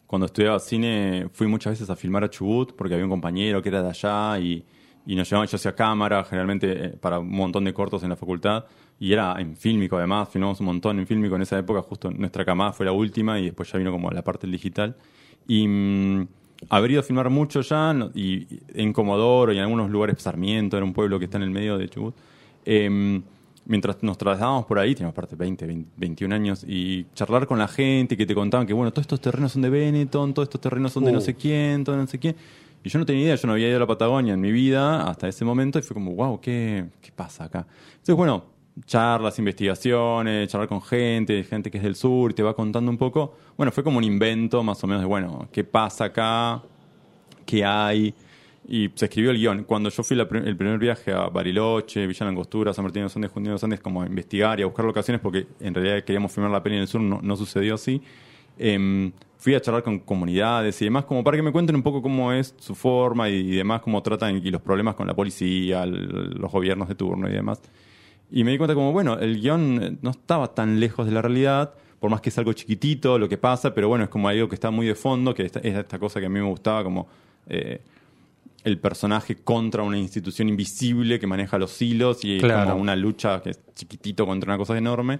cuando estudiaba cine, fui muchas veces a filmar a Chubut porque había un compañero que era de allá y, y nos llevaban, yo hacía cámara, generalmente eh, para un montón de cortos en la facultad. Y era en fílmico, además, filmamos un montón en fílmico en esa época. Justo nuestra camada fue la última y después ya vino como la parte del digital. Y mm, haber ido a filmar mucho ya, y, en Comodoro y en algunos lugares, Sarmiento, era un pueblo que está en el medio de Chubut. Em, mientras nos trasladábamos por ahí, teníamos aparte 20, 20, 21 años, y charlar con la gente que te contaban que, bueno, todos estos terrenos son de Benetton, todos estos terrenos son de no Uh. sé quién, todo no sé quién. Y yo no tenía idea, yo no había ido a la Patagonia en mi vida hasta ese momento, y fue como, wow, ¿qué, qué pasa acá? Entonces, bueno, charlas, investigaciones, charlar con gente, gente que es del sur, y te va contando un poco. Bueno, fue como un invento más o menos de, bueno, ¿qué pasa acá? ¿Qué hay? Y se escribió el guion. Cuando yo fui el primer viaje a Bariloche, Villa Langostura, San Martín de los Andes, Junín de los Andes, como a investigar y a buscar locaciones, porque en realidad queríamos filmar la peli en el sur, no, no sucedió así. Em, fui a charlar con comunidades y demás, como para que me cuenten un poco cómo es su forma y, demás, cómo tratan y los problemas con la policía, los gobiernos de turno y demás. Y me di cuenta como, bueno, el guion eh, no estaba tan lejos de la realidad, por más que es algo chiquitito lo que pasa, pero bueno, es como algo que está muy de fondo, que es esta cosa que a mí me gustaba, como eh, el personaje contra una institución invisible que maneja los hilos y Claro. como una lucha que es chiquitito contra una cosa enorme.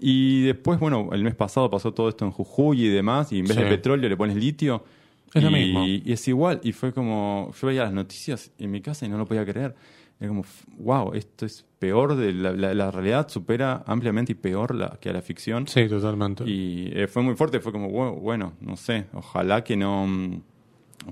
Y después, bueno, el mes pasado pasó todo esto en Jujuy y demás, y en vez Sí. de petróleo le pones litio. Es lo mismo. y es igual, y fue como, yo veía las noticias en mi casa y no lo podía creer. Era como, wow, esto es peor, de la, la- la realidad supera ampliamente y peor la, que a la ficción. Sí, totalmente. Y eh, fue muy fuerte, fue como, bueno, bueno, no sé, ojalá que no,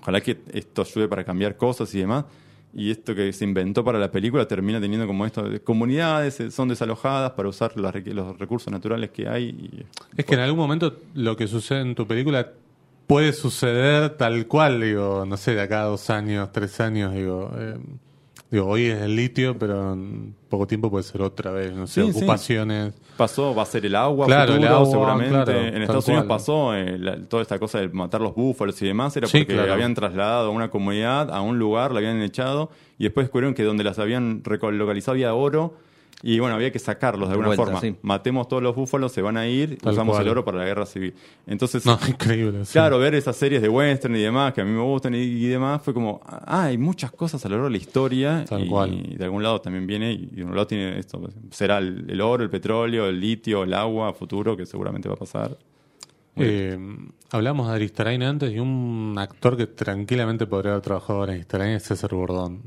ojalá que esto ayude para cambiar cosas y demás. Y esto que se inventó para la película termina teniendo como esto, de comunidades eh, son desalojadas para usar los recursos naturales que hay. y- Es que en algún momento lo que sucede en tu película puede suceder tal cual, digo, no sé, de acá a dos años, tres años, digo. eh, digo, hoy es el litio, pero en poco tiempo puede ser otra vez, no sé, Sí, sí. ocupaciones. Pasó, va a ser el agua, Claro, futuro, el agua, seguramente. claro, en Estados Unidos pasó eh, la- toda esta cosa de matar los búfalos y demás, era Sí, porque claro. habían trasladado a una comunidad, a un lugar, la habían echado, y después descubrieron que donde las habían localizado había oro, y bueno, había que sacarlos de alguna vuelta, forma. sí. Matemos todos los búfalos, se van a ir, Tal usamos cual. el oro para la guerra civil. Entonces, No, increíble. sí. Claro, ver esas series de western y demás, que a mí me gustan y, y demás, fue como, ah, hay muchas cosas a lo largo de la historia Tal y, cual. y de algún lado también viene, y de un lado tiene esto, pues, será el, el oro, el petróleo, el litio, el agua, a futuro, que seguramente va a pasar. Eh, hablamos de Aristarain antes y un actor que tranquilamente podría haber trabajado en Aristarain es César Bordón.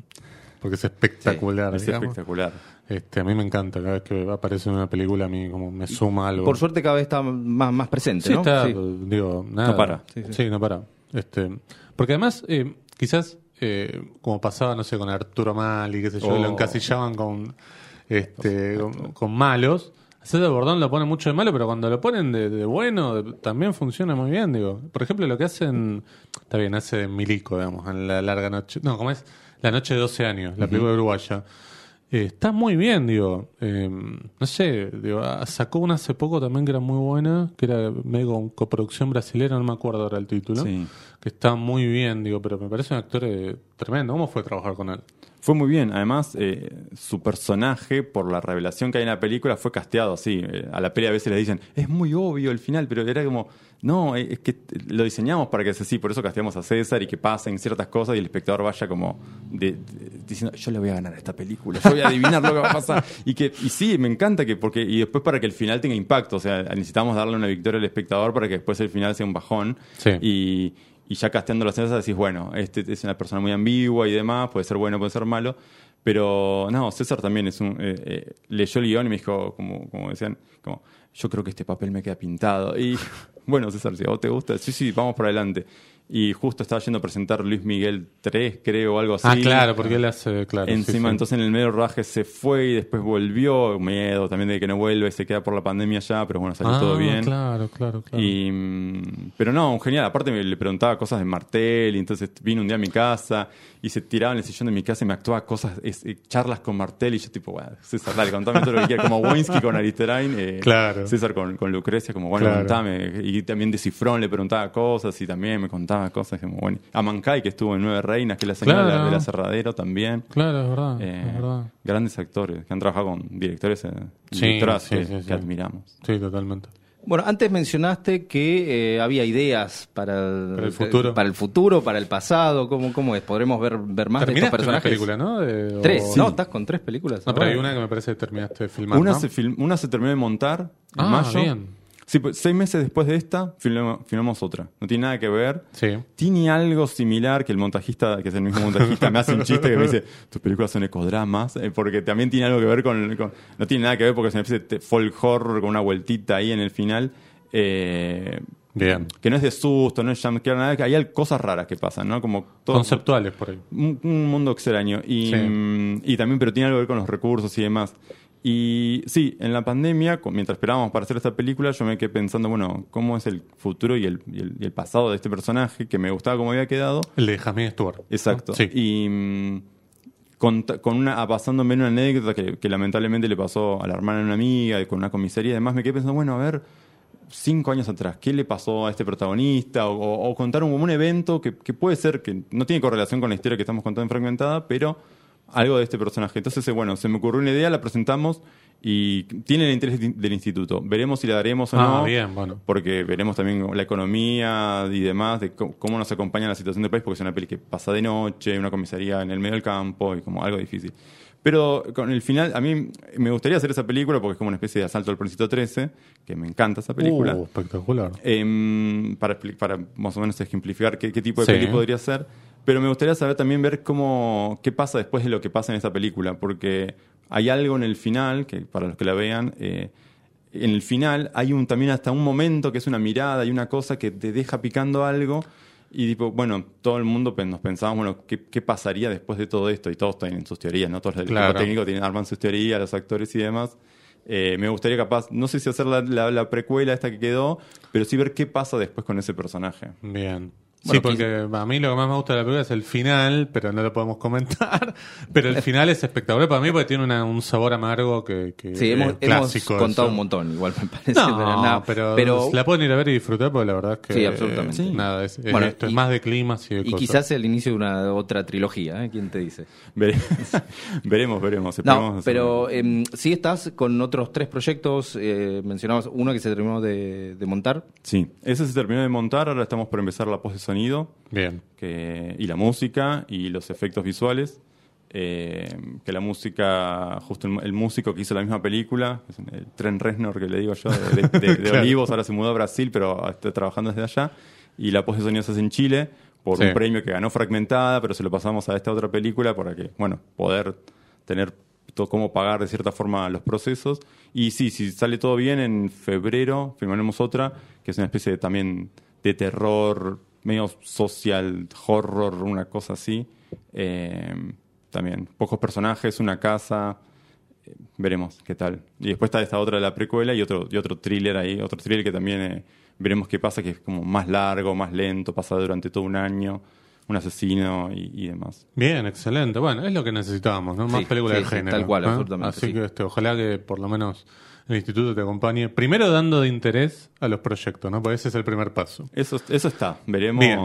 Porque es espectacular. es digamos. espectacular. Este, a mí me encanta, cada vez que aparece en una película a mí como me suma algo. Por suerte cada vez está más, más presente, Sí, ¿no? está, Sí. digo, nada. No para. Sí, no para. Este, porque además, eh, quizás, eh, como pasaba, no sé, con Arturo Mali, qué sé yo, Oh. lo encasillaban con, este, con, con malos. César Bordón lo pone mucho de malo, pero cuando lo ponen de, de bueno, de- también funciona muy bien, digo. Por ejemplo, lo que hacen, está bien, hace Milico, digamos, en la larga noche, no, como es? La noche de 12 años, la película uruguaya. Eh, está muy bien, digo. Eh, no sé, digo, ah, sacó una hace poco también que era muy buena, que era medio coproducción brasilera, no me acuerdo ahora el título. Sí. Que está muy bien, digo, pero me parece un actor eh, tremendo. ¿Cómo fue trabajar con él? Fue muy bien. Además, eh, su personaje, por la revelación que hay en la película, fue casteado así. Eh, a la peli a veces le dicen, es muy obvio el final, pero era como, no, eh, es que lo diseñamos para que sea así. Por eso casteamos a César y que pasen ciertas cosas y el espectador vaya como de- de- diciendo, yo le voy a ganar a esta película, yo voy a adivinar lo que va a pasar. Y que y sí, me encanta que, porque y después para que el final tenga impacto. O sea, necesitamos darle una victoria al espectador para que después el final sea un bajón. Sí. Y, y ya casteando las escenas decís, bueno, este es una persona muy ambigua y demás, puede ser bueno, puede ser malo. Pero no, César también es un. eh, eh, leyó el guion y me dijo, como, como decían, como, yo creo que este papel me queda pintado. Y bueno, César, si a vos te gusta, sí, sí, vamos por adelante. Y justo estaba yendo a presentar Luis Miguel 3, creo, o algo así. ah, claro, porque él hace, claro. Encima, sí. entonces en el medio rodaje se fue y después volvió. Miedo también de que no vuelve, se queda por la pandemia ya, pero bueno, salió Ah, todo bien. Claro, claro, claro. Y, mm, pero no, genial. Aparte me le preguntaba cosas de Martel y entonces vino un día a mi casa y se tiraba en el sillón de mi casa y me actuaba cosas, es- eh, charlas con Martel y yo tipo, bueno, César, dale, contame todo lo que quieras. Como Winsky con Aristerain, eh, Claro. César con, con Lucrecia, como, bueno, Claro. contame. Y también de Cifrón le preguntaba cosas y también me contaba cosas. Como, bueno. A Mancay, que estuvo en Nueve Reinas, que es la señora de la- Claro. de la Cerradero también. Claro, es verdad, Eh, es verdad. grandes actores que han trabajado con directores eh, Sí, directoras sí, que, sí, sí. que admiramos. Sí, totalmente. Bueno, antes mencionaste que eh, había ideas para el, Para el futuro. para el futuro, para el pasado. ¿Cómo, cómo es? ¿Podremos ver, ver más de estos personajes? película, ¿no? De- o- Tres. No, estás con tres películas. No, pero hay una que me parece que terminaste de filmar, Una, ¿no? se film- una se terminó de montar en Ah, mayo. bien. Sí, pues, seis meses después de esta, filmamos, filmamos otra. No tiene nada que ver. Sí. Tiene algo similar que el montajista, que es el mismo montajista, me hace un chiste que me dice, tus películas son ecodramas, eh, porque también tiene algo que ver con, con- No tiene nada que ver porque es una especie de folk horror con una vueltita ahí en el final. eh, Bien. que no es de susto, no es jumpscare, nada, que hay cosas raras que pasan, ¿no? Como todo, Conceptuales por ahí. un, un mundo extraño. Y, Sí. mm, y también, pero tiene algo que ver con los recursos y demás. Y sí, en la pandemia, mientras esperábamos para hacer esta película, yo me quedé pensando, bueno, ¿cómo es el futuro y el, y el- y el pasado de este personaje que me gustaba cómo había quedado? El de Jasmine Stewart. ¿no? Exacto. Sí. Y mm, con, con una, ah, pasándome una anécdota que, que lamentablemente le pasó a la hermana de una amiga, y con una comisaría y demás, me quedé pensando, bueno, a ver, cinco años atrás, ¿qué le pasó a este protagonista? O, o- o contar un, un evento que, que puede ser que no tiene correlación con la historia que estamos contando en Fragmentada, pero algo de este personaje. Entonces, eh, bueno, se me ocurrió una idea, la presentamos y tiene el interés del instituto. Veremos si la daremos o Ah, no. bien, bueno. Porque veremos también la economía y demás, de cómo, nos acompaña la situación del país, porque es una peli que pasa de noche, una comisaría en el medio del campo y como algo difícil. Pero con el final, a mí me gustaría hacer esa película porque es como una especie de asalto al Príncipe 13, que me encanta esa película. Uh, espectacular. Em, para, para más o menos ejemplificar qué, qué tipo de Sí. peli podría ser. Pero me gustaría saber también ver cómo qué pasa después de lo que pasa en esta película, porque hay algo en el final, que para los que la vean, eh, en el final hay un también hasta un momento que es una mirada y una cosa que te deja picando algo. Y tipo, bueno, todo el mundo nos pensábamos, bueno, ¿qué, qué pasaría después de todo esto? Y todos tienen sus teorías, ¿no? Todos los del Claro. equipo técnico tienen, arman sus teorías, los actores y demás. Eh, me gustaría capaz, no sé si hacer la, la- la precuela esta que quedó, pero sí ver qué pasa después con ese personaje. Bien. Bueno, sí, porque a mí lo que más me gusta de la película es el final, pero no lo podemos comentar. Pero el final es espectacular para mí porque tiene una- un sabor amargo que, que Sí, es hemos, contado eso. un montón, igual me parece. No, pero, nada, pero, pero- la pueden ir a ver y disfrutar porque la verdad es que Sí, absolutamente. eh, nada, es, es Bueno, esto, es y- más de climas y de y cosas. quizás el inicio de una otra trilogía, ¿eh? ¿quién te dice? Vere- veremos, veremos. No, pero eh, sí estás con otros tres proyectos. Eh, mencionabas uno que se terminó de, de montar. Sí, ese se terminó de montar, ahora estamos por empezar la post sonido Bien. que, y la música y los efectos visuales. Eh, que la música, justo el, el músico que hizo la misma película, el Tren Reznor que le digo yo, de, de- de- de Claro. Olivos, ahora se mudó a Brasil, pero está trabajando desde allá. Y la post de sonido se hace en Chile por Sí. un premio que ganó Fragmentada, pero se lo pasamos a esta otra película para que, bueno, poder tener todo, cómo pagar de cierta forma los procesos. Y sí, si sale todo bien, en febrero filmaremos otra, que es una especie de, también de terror, medio social, horror, una cosa así. Eh, también, pocos personajes, una casa. eh, veremos qué tal. Y después está esta otra de la precuela y otro, y otro thriller ahí, otro thriller que también eh, veremos qué pasa, que es como más largo, más lento, pasa durante todo un año, un asesino y, y demás. Bien, excelente. Bueno, es lo que necesitábamos, ¿no? Más Sí, películas sí, de sí, género. tal cual, ¿eh? absolutamente, Así sí. que este, ojalá que por lo menos el instituto te acompañe. Primero dando de interés a los proyectos, ¿no? Porque ese es el primer paso. Eso, eso está. Veremos Bien.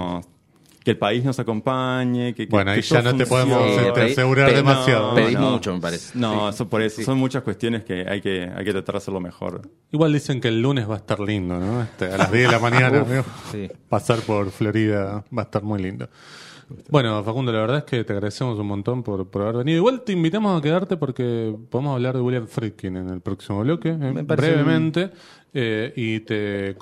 que el país nos acompañe. Que, que- Bueno, ahí que ya no te podemos Sí, este, pedí- asegurar pedí- demasiado. pedí mucho, me parece. No, Sí. eso por eso. Sí. Son muchas cuestiones que hay que, hay que tratar de hacerlo mejor. Igual dicen que el lunes va a estar lindo, ¿no? Este, a las 10 de la mañana, amigo. sí. Pasar por Florida va a estar muy lindo. Bueno, Facundo, la verdad es que te agradecemos un montón por, por haber venido. Igual te invitamos a quedarte porque podemos hablar de William Friedkin en el próximo bloque, eh, brevemente. eh, y te,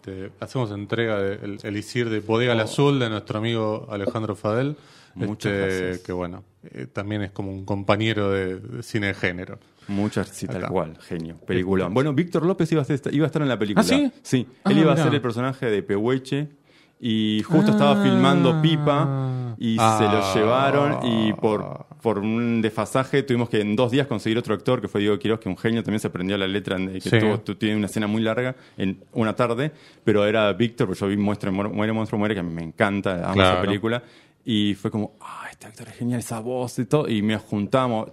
te hacemos entrega del elixir de Bodega al Azul de nuestro amigo Alejandro Fadel. Muchas este, gracias. Que bueno, eh, también es como un compañero de, de cine de género. Muchas, sí, tal cual, genio. Película. Bueno, Víctor López iba a, estar, iba a estar en la película. ¿Ah, sí? Sí, Ah, él iba a ser el personaje de Pehueche y justo estaba filmando Pipa y Ah. se lo llevaron y por, por un desfasaje tuvimos que en dos días conseguir otro actor que fue Diego Quiroz, que un genio también se aprendió la letra, que Sí. tuvo- tu- tiene una escena muy larga en una tarde, pero era Víctor, porque yo vi Muestra, Muere, Monstruo, Muere, que a mí me encanta, amo Claro. esa película. Y fue como, ah, este actor es genial, esa voz y todo. Y me juntamos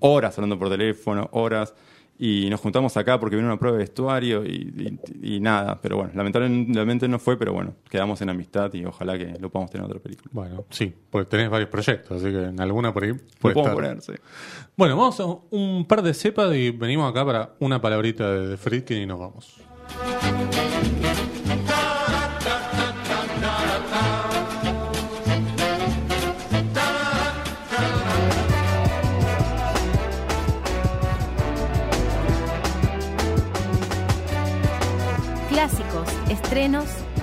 horas hablando por teléfono, horas. Y nos juntamos acá porque vino una prueba de vestuario y, y- y nada. Pero bueno, lamentablemente no fue, pero bueno, quedamos en amistad y ojalá que lo podamos tener en otra película. Bueno, sí, porque tenés varios proyectos, así que en alguna por ahí puede estar. poner, sí. Bueno, vamos a un par de cepas y venimos acá para una palabrita de, de Friedkin y nos vamos.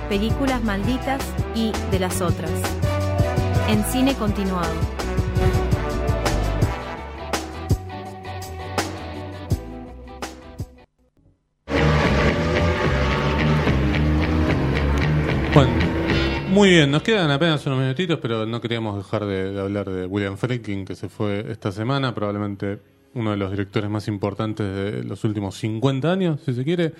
Películas malditas y de las otras. En cine continuado. Muy bien, nos quedan apenas unos minutitos, pero no queríamos dejar de, de hablar de William Friedkin, que se fue esta semana, probablemente uno de los directores más importantes de los últimos 50 años, si se quiere.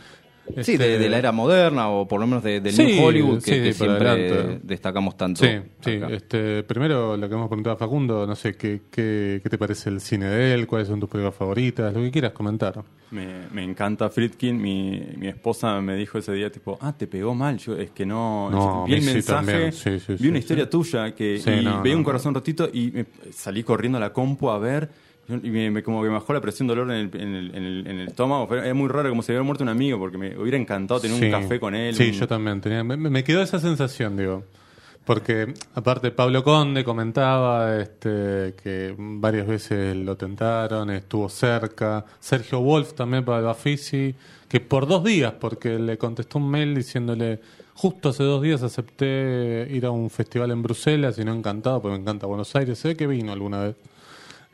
Sí, Este, de, de la era moderna o por lo menos de, del Sí, New Hollywood que, sí, que siempre adelante. destacamos tanto. Sí, sí. acá. Este, primero, lo que hemos preguntado a Facundo, no sé, ¿qué, qué, qué te parece el cine de él? ¿Cuáles son tus películas favoritas? Lo que quieras comentar. Me, me encanta Friedkin. Mi, mi esposa me dijo ese día, tipo, ah, te pegó mal. Yo, es que no. No, vi a el sí mensaje. Sí, sí, vi sí, una sí. historia tuya que Sí, y no, veía no, un no. corazón rotito y me- salí corriendo a la compu a ver. Y me, me- como que me bajó la presión, dolor en el, en el, en el- en el estómago. Fue- es muy raro, como si hubiera muerto un amigo, porque me hubiera encantado tener Sí. un café con él. Sí, un- yo también. Tenía, me, me quedó esa sensación, digo. Porque, aparte, Pablo Conde comentaba este, que varias veces lo tentaron, estuvo cerca. Sergio Wolf también para el Bafisi, que por dos días, porque le contestó un mail diciéndole: Justo hace dos días acepté ir a un festival en Bruselas y no encantado, porque me encanta Buenos Aires. Sé que vino alguna vez.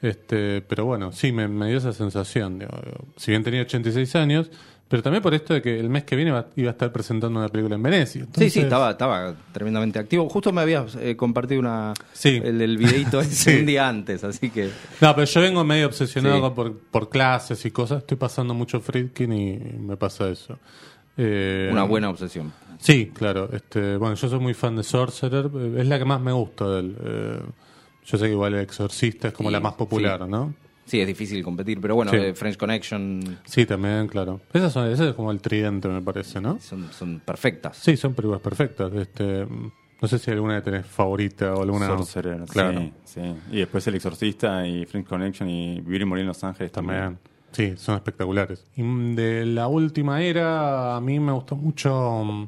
Este, pero bueno, sí, me, me dio esa sensación. digo, si bien tenía 86 años, pero también por esto de que el mes que viene iba a estar presentando una película en Venecia. Sí, Entonces- sí, estaba, estaba tremendamente activo. Justo me habías eh, compartido una, Sí. el, el videito ese Sí. un día antes, así que... No, pero yo vengo medio obsesionado Sí. por, por clases y cosas. Estoy pasando mucho Friedkin y me pasa eso. Eh, Una buena obsesión. Sí, claro. Este, bueno, yo soy muy fan de Sorcerer. Es la que más me gusta de él. Eh, yo sé que igual El Exorcista es como Sí, la más popular, sí. ¿no? Sí, es difícil competir, pero bueno, Sí. eh, French Connection Sí, también, claro. Esas son, ese es como el tridente, me parece, ¿no? son, son perfectas. Sí, son películas perfectas. Este, no sé si alguna tenés favorita o alguna. Sorcerer, Claro. sí, sí. Y después El Exorcista y Friends Connection y Vivir y Morir en Los Ángeles también. También. Sí, son espectaculares. Y de la última era, a mí me gustó mucho mm,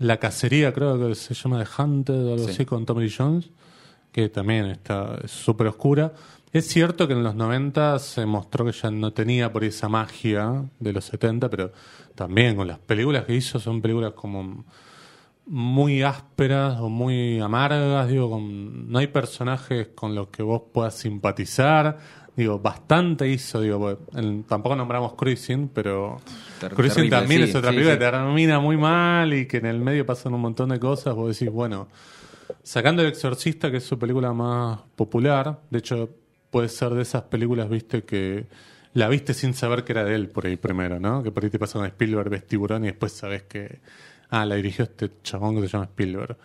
La Cacería, creo que se llama The Hunted o algo Sí. así, con Tommy Jones, que también está súper oscura. Es cierto que en los 90 se mostró que ya no tenía por esa magia de los 70, pero también con las películas que hizo son películas como muy ásperas o muy amargas, digo, con, no hay personajes con los que vos puedas simpatizar, digo, bastante hizo, digo, en- tampoco nombramos Cruising, pero Ter- Cruising terrible, también sí, es otra sí, película sí. que termina muy mal y que en el medio pasan un montón de cosas, vos decís, bueno, sacando El Exorcista, que es su película más popular, de hecho puede ser de esas películas, viste, que la viste sin saber que era de él por ahí primero, ¿no? Que por ahí te pasa con Spielberg, ves Tiburón y después sabes que, ah, la dirigió este chabón que se llama Spielberg.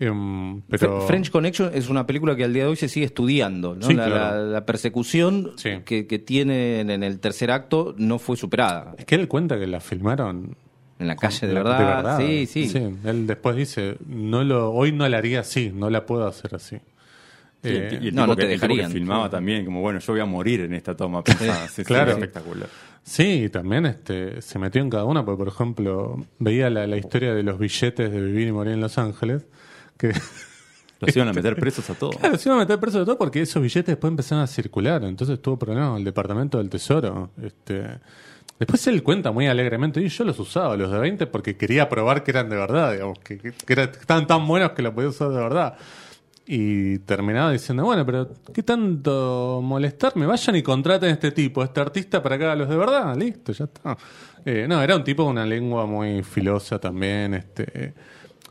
Em, pero... Fre- French Connection es una película que al día de hoy se sigue estudiando. ¿no? Sí, la, claro. la- la persecución Sí. que, que tiene en, en el tercer acto no fue superada. Es que él cuenta que la filmaron En la calle, de la- verdad. Sí, sí. Él después dice, no lo, hoy no la haría así, no la puedo hacer así. Y el, Eh, y el no, tipo no que, te el tipo que dejarían. filmaba también, como bueno, yo voy a morir en esta toma. Pensaba, sí, sí, Claro. espectacular. Sí, y también este, se metió en cada una, porque por ejemplo, veía la, la historia de los billetes de Vivir y Morir en Los Ángeles, que Los iban a meter presos a todos. claro, se iban a meter preso de todo porque esos billetes después empezaron a circular, entonces tuvo problemas con el Departamento del Tesoro. Este, después él cuenta muy alegremente, y yo los usaba, los de 20, porque quería probar que eran de verdad, digamos, que, que- estaban tan buenos que los podía usar de verdad. Y terminaba diciendo, bueno, pero ¿qué tanto molestarme? Vayan y contraten a este tipo, este artista para que haga los de verdad. Listo, ya está. Eh, no, era un tipo con una lengua muy filosa también. Este,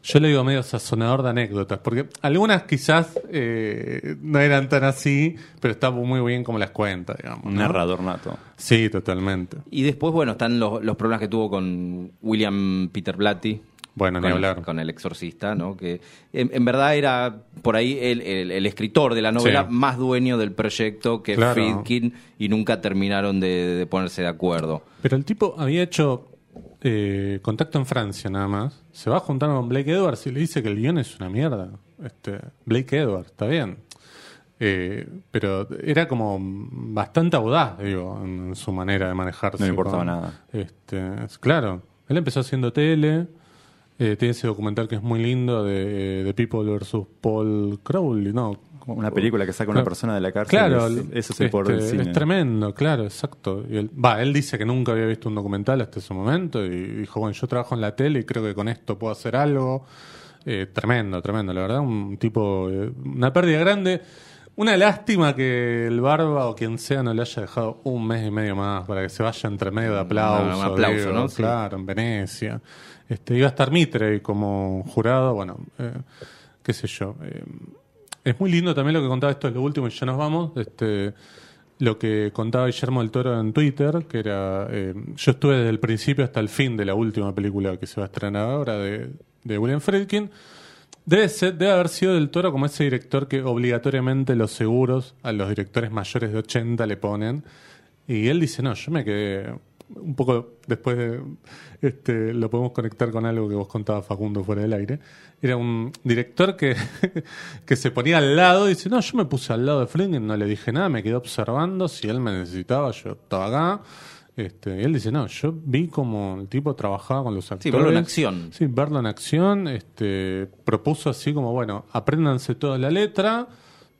yo le digo medio sazonador de anécdotas, porque algunas quizás eh, no eran tan así, pero está muy bien como las cuenta, digamos. Un ¿no? narrador nato. Sí, totalmente. Y después, bueno, están los, los problemas que tuvo con William Peter Blatty. Bueno, ni hablar. con el exorcista, ¿no? Que en, en verdad era por ahí el, el- el escritor de la novela Sí. más dueño del proyecto que Claro. Friedkin y nunca terminaron de, de ponerse de acuerdo. Pero el tipo había hecho eh, contacto en Francia nada más. Se va a juntar con Blake Edwards y le dice que el guion es una mierda. Este, Blake Edwards, está bien. Eh, pero era como bastante audaz, digo, en su manera de manejarse. No le importaba con- nada. Este, es- claro, él empezó haciendo tele. eh, tiene ese documental que es muy lindo de, de People versus Paul Crowley, ¿no? Una película que saca una Claro. persona de la cárcel. Claro, es- eso es este, cine. Es tremendo, claro, exacto. Y él, va, él dice que nunca había visto un documental hasta ese momento y dijo, bueno, yo trabajo en la tele y creo que con esto puedo hacer algo. Eh, tremendo, tremendo, la verdad, un tipo, eh, una pérdida grande. Una lástima que el Barba o quien sea no le haya dejado un mes y medio más para que se vaya entre medio de aplauso, digo, ¿no? Sí. Claro, en Venecia. Este, iba a estar Mitre como jurado, bueno, eh, qué sé yo. eh, es muy lindo también lo que contaba esto es lo último y ya nos vamos. Este, lo que contaba Guillermo del Toro en Twitter, que era eh, yo estuve desde el principio hasta el fin de la última película que se va a estrenar ahora de, de William Friedkin. Debe, haber sido del Toro como ese director que obligatoriamente los seguros a los directores mayores de 80 le ponen. Y él dice, no, yo me quedé un poco después de, este, lo podemos conectar con algo que vos contabas Facundo fuera del aire. Era un director que, que se ponía al lado y dice, no, yo me puse al lado de y no le dije nada, me quedé observando, si él me necesitaba, yo estaba acá. Este, y él dice, no, yo vi como el tipo trabajaba con los actores. Sí, verlo en acción. Sí, verlo en acción. Este, propuso así como, bueno, apréndanse toda la letra,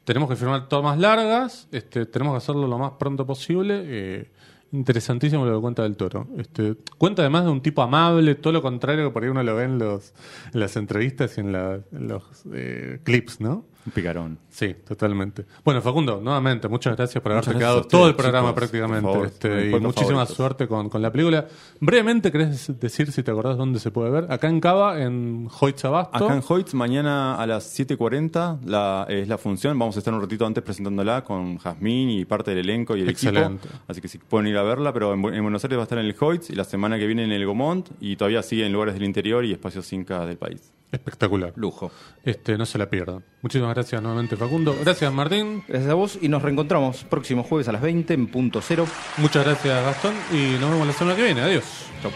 tenemos que firmar tomas largas, este, tenemos que hacerlo lo más pronto posible. eh, interesantísimo lo que cuenta del toro. Este, cuenta además de un tipo amable, todo lo contrario que por ahí uno lo ve en, los, en las entrevistas y en, la- los eh, clips, ¿no? Un picarón. Sí, totalmente. Bueno, Facundo, nuevamente, muchas gracias por haberte gracias quedado todo el programa chicos, prácticamente. favor, este, y muchísima favoritos. suerte con, con la película. Brevemente, ¿querés decir si te acordás dónde se puede ver? Acá en Cava, en Hoyts Abasto. Acá en Hoyts, mañana a las 7.40 la, es la función. Vamos a estar un ratito antes presentándola con Jazmín y parte del elenco y el Excelente. equipo. Así que si pueden ir a verla, pero en, Bu- en Buenos Aires va a estar en el Hoyts y la semana que viene en el Gomont y todavía sigue en lugares del interior y espacios Inca del país. Espectacular. Lujo. Este, no se la pierdan. Muchísimas gracias nuevamente, Facundo. Gracias, Martín. Gracias a vos y nos reencontramos próximo jueves a las 20 en punto cero. Muchas gracias, Gastón. Y nos vemos la semana que viene. Adiós. Chau.